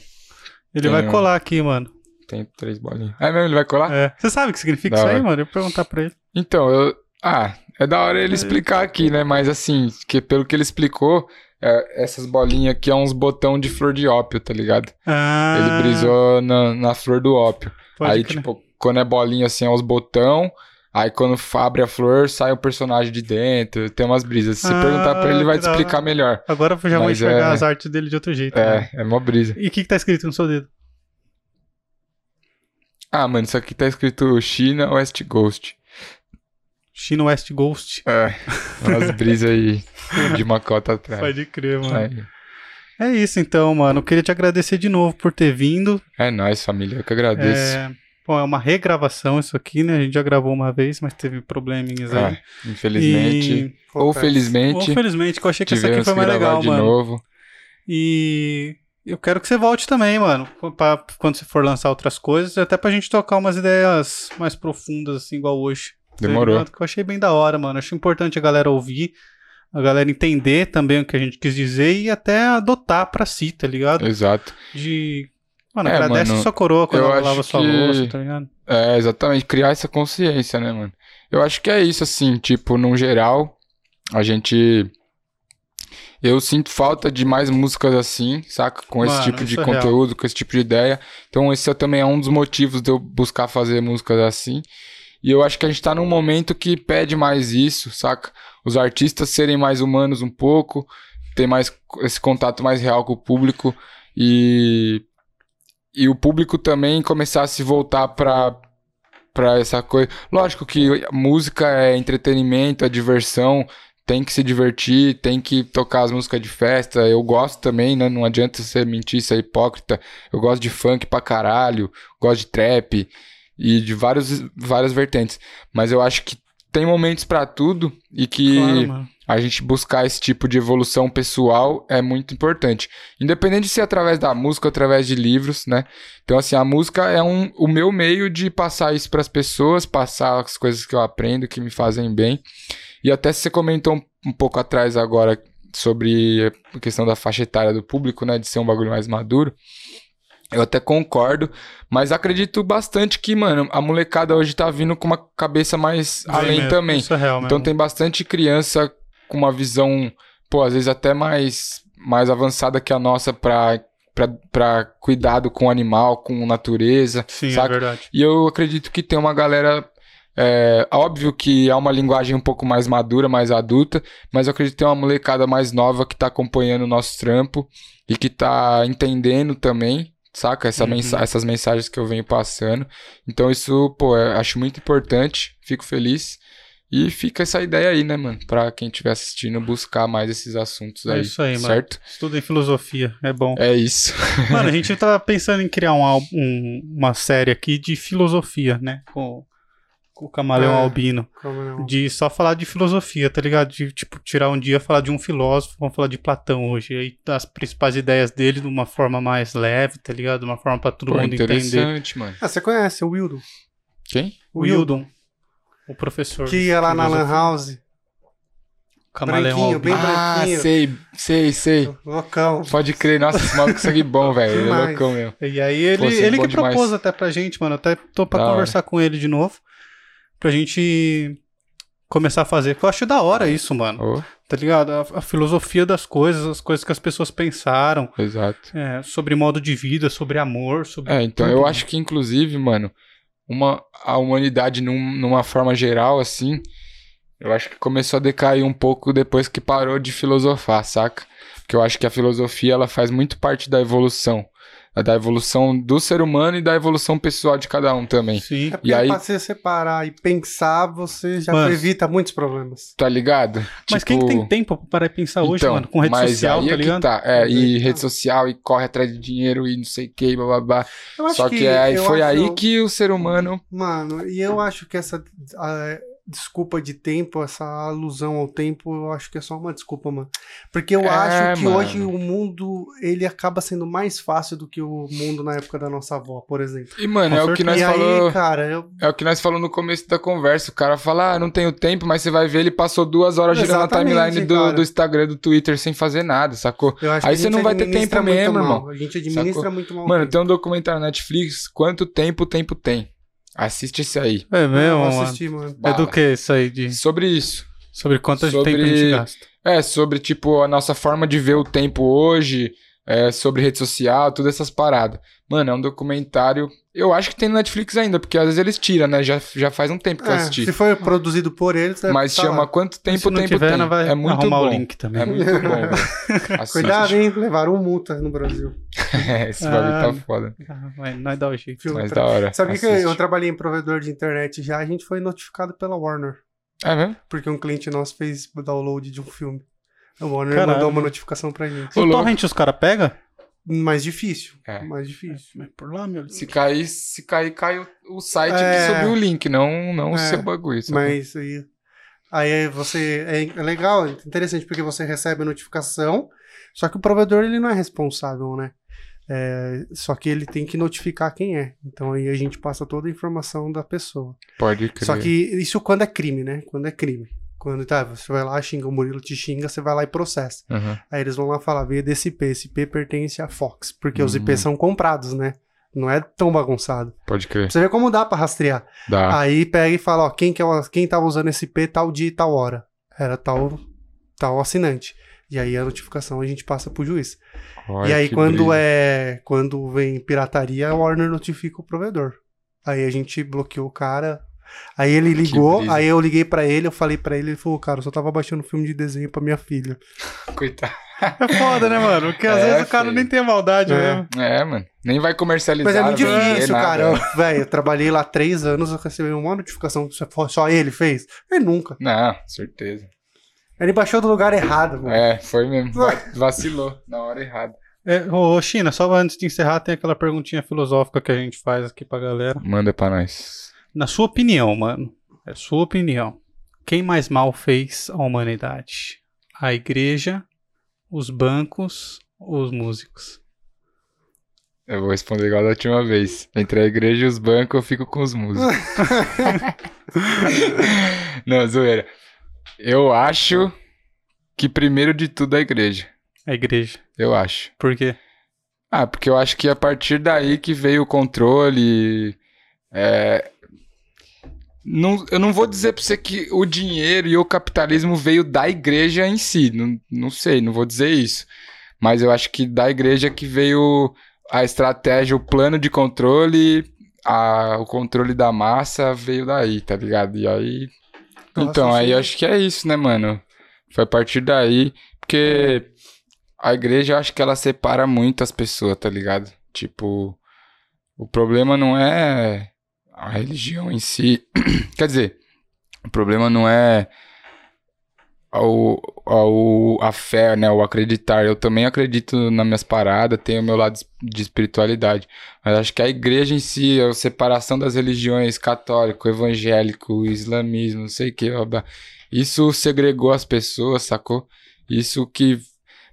Ele tem vai colar aqui, mano tem três bolinhas. É mesmo? Ele vai colar? É. Você sabe o que significa da isso hora. aí, mano? Eu vou perguntar pra ele. Então, eu. Ah, é da hora ele explicar aqui, né? Mas assim, que pelo que ele explicou, é, essas bolinhas aqui é uns botão de flor de ópio, tá ligado? Ah. Ele brisou na, na flor do ópio. Pode aí, crer. tipo, quando é bolinha assim, é os botão. Aí quando abre a flor, sai o personagem de dentro, tem umas brisas. Se ah, perguntar pra ele, ele vai te explicar melhor. Agora eu já vou enxergar é... as artes dele de outro jeito. É, né? é mó brisa. E o que, que tá escrito no seu dedo? Ah, mano, isso aqui tá escrito China West Ghost. China West Ghost. É, umas brisas aí de macota atrás. Pode crer, mano. Aí. É isso então, mano. Eu queria te agradecer de novo por ter vindo. É nóis, família. Eu que agradeço. É... Bom, é uma regravação isso aqui, né? A gente já gravou uma vez, mas teve probleminhas aí. Ah, infelizmente. E... Ou felizmente. Ou felizmente, que eu achei que essa aqui foi mais legal, de mano. novo. E eu quero que você volte também, mano. Pra, quando você for lançar outras coisas, até pra gente tocar umas ideias mais profundas, assim, igual hoje. Demorou. Que eu achei bem da hora, mano. Acho importante a galera ouvir, a galera entender também o que a gente quis dizer e até adotar pra si, tá ligado? Exato. De. Mano, é, agradece mano, sua coroa quando ela lava sua que... louça, tá ligado? É, exatamente. Criar essa consciência, né, mano? Eu acho que é isso, assim, tipo, no geral, a gente eu sinto falta de mais músicas assim, saca? Com esse Mano, tipo de é conteúdo, real. com esse tipo de ideia. Então, esse é também é um dos motivos de eu buscar fazer músicas assim. E eu acho que a gente tá num momento que pede mais isso, saca? Os artistas serem mais humanos um pouco, ter mais esse contato mais real com o público e e o público também começar a se voltar para para essa coisa. Lógico que música é entretenimento, é diversão, tem que se divertir, tem que tocar as músicas de festa. Eu gosto também, né? Não adianta você mentir, ser hipócrita. Eu gosto de funk pra caralho, gosto de trap e de vários, várias vertentes. Mas eu acho que tem momentos para tudo e que claro, a gente buscar esse tipo de evolução pessoal é muito importante. Independente de ser através da música ou através de livros, né? Então, assim, a música é um, o meu meio de passar isso para as pessoas, passar as coisas que eu aprendo, que me fazem bem. E até você comentou um, um pouco atrás agora sobre a questão da faixa etária do público, né? De ser um bagulho mais maduro. Eu até concordo, mas acredito bastante que, mano, a molecada hoje tá vindo com uma cabeça mais Bem além mesmo, também. Isso é real mesmo. Então tem bastante criança com uma visão, pô, às vezes até mais, mais avançada que a nossa pra, pra, pra cuidado com o animal, com a natureza. Sim, é saca? é verdade. E eu acredito que tem uma galera é óbvio que é uma linguagem um pouco mais madura, mais adulta, mas eu acredito que tem uma molecada mais nova que tá acompanhando o nosso trampo e que tá entendendo também saca? Essa uhum. mensa essas mensagens que eu venho passando. Então, isso, pô, eu acho muito importante, fico feliz. E fica essa ideia aí, né, mano? Pra quem estiver assistindo, buscar mais esses assuntos aí. É isso aí, certo? mano. Estuda em filosofia, é bom. É isso. mano, a gente tá pensando em criar um, um, uma série aqui de filosofia, né? Com o Camaleão é, Albino. Camaleão. De só falar de filosofia, tá ligado? De, tipo, tirar um dia falar de um filósofo, vamos falar de Platão hoje. Aí as principais ideias dele de uma forma mais leve, tá ligado? De uma forma pra todo Pô, mundo interessante, entender. mano. Ah, você conhece o Wildon? Quem? O Wildon. O professor. Que ia lá na Lan House. Camaleão branquinho, bem ah, branquinho. sei, sei, sei. Loucão. Pode crer. Nossa, esse maluco sangue bom, velho. Ele é loucão mesmo. E aí ele, Pô, ele que demais. propôs até pra gente, mano. Até tô pra da conversar hora. com ele de novo pra gente começar a fazer. Eu acho da hora isso, mano. Oh. Tá ligado? A, a, filosofia das coisas, as coisas que as pessoas pensaram. Exato. É, sobre modo de vida, sobre amor, sobre. É, então tudo, eu acho que, inclusive, mano, uma, a humanidade num, numa forma geral, assim, eu acho que começou a decair um pouco depois que parou de filosofar, saca? Porque eu acho que a filosofia ela faz muito parte da evolução da evolução do ser humano e da evolução pessoal de cada um também. Sim. É e aí, pra você separar e pensar, você já Mas, evita muitos problemas. Tá ligado? Mas tipo... quem tem tempo pra parar e pensar hoje, então, mano? Com rede social, tá é ligado? Tá. É, e rede social, e corre atrás de dinheiro, e não sei o que, blá blá blá. Só que, que aí foi acho... aí que o ser humano... Mano, e eu acho que essa... Uh, desculpa de tempo, essa alusão ao tempo, eu acho que é só uma desculpa, mano. Porque eu é, acho que mano. hoje o mundo, ele acaba sendo mais fácil do que o mundo na época da nossa avó, por exemplo. E, mano, é o que nós falou... cara, eu... É o que nós falamos no começo da conversa. O cara fala, ah, não tenho tempo, mas você vai ver, ele passou duas horas girando a timeline do, do, Instagram, do Twitter, sem fazer nada, sacou? Aí você não vai ter tempo mesmo, mal. irmão. A gente administra sacou? muito mal. Mano, tem um documentário na Netflix, quanto tempo o tempo tem. Assiste isso aí. É mesmo, mano. Assistir, mano. É do que isso aí? De... Sobre isso. Sobre quanto sobre... tempo a gente gasta. É, sobre, tipo, a nossa forma de ver o tempo hoje, é, sobre rede social, todas essas paradas. Mano, é um documentário. Eu acho que tem no Netflix ainda, porque às vezes eles tiram, né? Já, já faz um tempo que é, eu assisti. Se foi produzido por eles, Mas tá chama lá. Quanto Tempo o Tempo tiver, Tem. Vai é muito arrumar bom. o link também. É muito bom, Cuidado, hein? Levaram multa no Brasil. é, esse bagulho tá ah, foda. Mas nós dá o jeito. Mas da hora. Sabia que eu trabalhei em provedor de internet já, a gente foi notificado pela Warner. É mesmo? Porque um cliente nosso fez download de um filme. A Warner Caralho. mandou uma notificação pra gente. O torrent os caras pegam? Mais difícil. É. Mais difícil. Mas por lá, meu. Se cair, se cair, cai o, o site é... que subiu o link, não, não é. o seu bagulho. Sabe? Mas aí. Aí você. É, é legal, é interessante, porque você recebe a notificação, só que o provedor ele não é responsável, né? É, só que ele tem que notificar quem é. Então aí a gente passa toda a informação da pessoa. Pode crer. Só que isso quando é crime, né? Quando é crime. Quando tá, você vai lá, xinga, o Murilo te xinga, você vai lá e processa. Uhum. Aí eles vão lá falar, veio desse IP, esse IP pertence à Fox, porque uhum. os IPs são comprados, né? Não é tão bagunçado. Pode crer. Você vê como dá pra rastrear. Dá. Aí pega e fala, ó, quem, que é, quem tava usando esse IP tal dia e tal hora? Era tal, tal assinante. E aí a notificação a gente passa pro juiz. Olha, e aí quando é quando vem pirataria, a Warner notifica o provedor. Aí a gente bloqueou o cara, Aí ele ligou, aí eu liguei para ele, eu falei para ele, ele falou, cara, eu só tava baixando filme de desenho pra minha filha. Coitado. É foda, né, mano? Porque às é, vezes o cara filho. nem tem maldade é. mesmo. É, mano. Nem vai comercializar. Mas é muito difícil, cara. Velho, eu trabalhei lá três anos, eu recebi uma notificação que só ele fez. Ele nunca. Não, certeza. Ele baixou do lugar errado, mano. É, foi mesmo. Vacilou na hora errada. É, ô, China, só antes de encerrar, tem aquela perguntinha filosófica que a gente faz aqui pra galera. Manda pra nós. Na sua opinião, mano, é sua opinião, quem mais mal fez a humanidade? A igreja, os bancos ou os músicos? Eu vou responder igual da última vez. Entre a igreja e os bancos, eu fico com os músicos. Não, zoeira. Eu acho que primeiro de tudo é a igreja. A igreja. Eu acho. Por quê? Ah, porque eu acho que a partir daí que veio o controle. É... Não, eu não vou dizer pra você que o dinheiro e o capitalismo veio da igreja em si. Não, não sei, não vou dizer isso. Mas eu acho que da igreja que veio a estratégia, o plano de controle, a, o controle da massa veio daí, tá ligado? E aí. Nossa, então, aí acho que é isso, né, mano? Foi a partir daí. Porque a igreja, eu acho que ela separa muito as pessoas, tá ligado? Tipo, o problema não é a religião em si. Quer dizer, o problema não é ao, ao, a fé, né, o acreditar. Eu também acredito nas minhas paradas, tenho o meu lado de espiritualidade. Mas acho que a igreja em si, a separação das religiões católico, evangélico, islamismo, não sei o que, isso segregou as pessoas, sacou? Isso que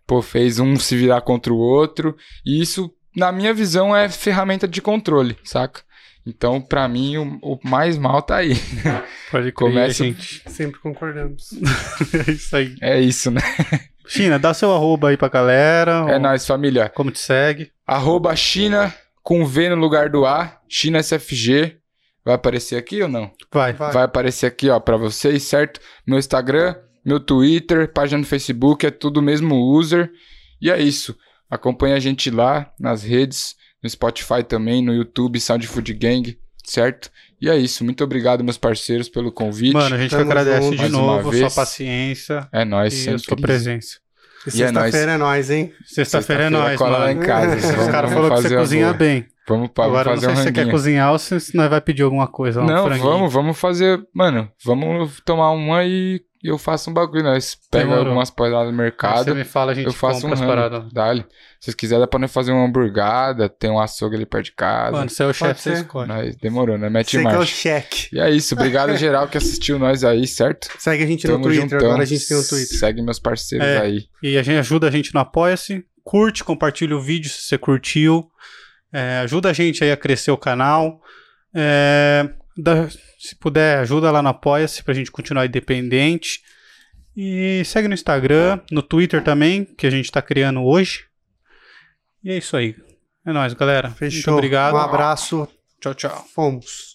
pô, fez um se virar contra o outro. E isso, na minha visão, é ferramenta de controle, saca? Então, para mim, o, o, mais mal tá aí. Pode crer, Começa... gente. Sempre concordamos. é isso aí. É isso, né? China, dá seu arroba aí pra galera. É ou... nóis, família. Como te segue? Arroba China com V no lugar do A, China SFG. Vai aparecer aqui ou não? Vai. Vai, Vai aparecer aqui, ó, pra vocês, certo? Meu Instagram, meu Twitter, página no Facebook, é tudo mesmo user. E é isso. Acompanha a gente lá nas redes no Spotify também, no YouTube, Sound Food Gang, certo? E é isso. Muito obrigado, meus parceiros, pelo convite. Mano, a gente Tamo agradece de novo a sua paciência. É nóis, e a sua presença. E sexta-feira é, é nóis, hein? Sexta-feira é nóis, mano. lá em casa. Os caras falaram que você cozinha bem. Vamos, vamos Agora, fazer não sei um se você quer cozinhar ou se nós vai pedir alguma coisa. Não, vamos, vamos fazer. Mano, vamos tomar uma e eu faço um bagulho. Nós pega algumas paradas no mercado. Você me fala, a gente eu faço um as paradas. Dale. Se vocês quiserem, dá pra nós fazer uma hamburgada. Tem um açougue ali perto de casa. Mano, você é o chefe, você escolhe. Nós, demorou, né? Mete você é o cheque. E é isso. Obrigado, geral, que assistiu nós aí, certo? Segue a gente Tamo no Twitter. Juntão. Agora a gente tem o Twitter. Segue meus parceiros é, aí. E a gente ajuda a gente no Apoia-se. Curte, compartilha o vídeo se você curtiu. É, ajuda a gente aí a crescer o canal. É, da, se puder, ajuda lá no Apoia-se pra gente continuar independente. E segue no Instagram, no Twitter também, que a gente tá criando hoje. E é isso aí. É nóis, galera. Fechou. Muito obrigado. Um abraço. Tchau, tchau. Fomos.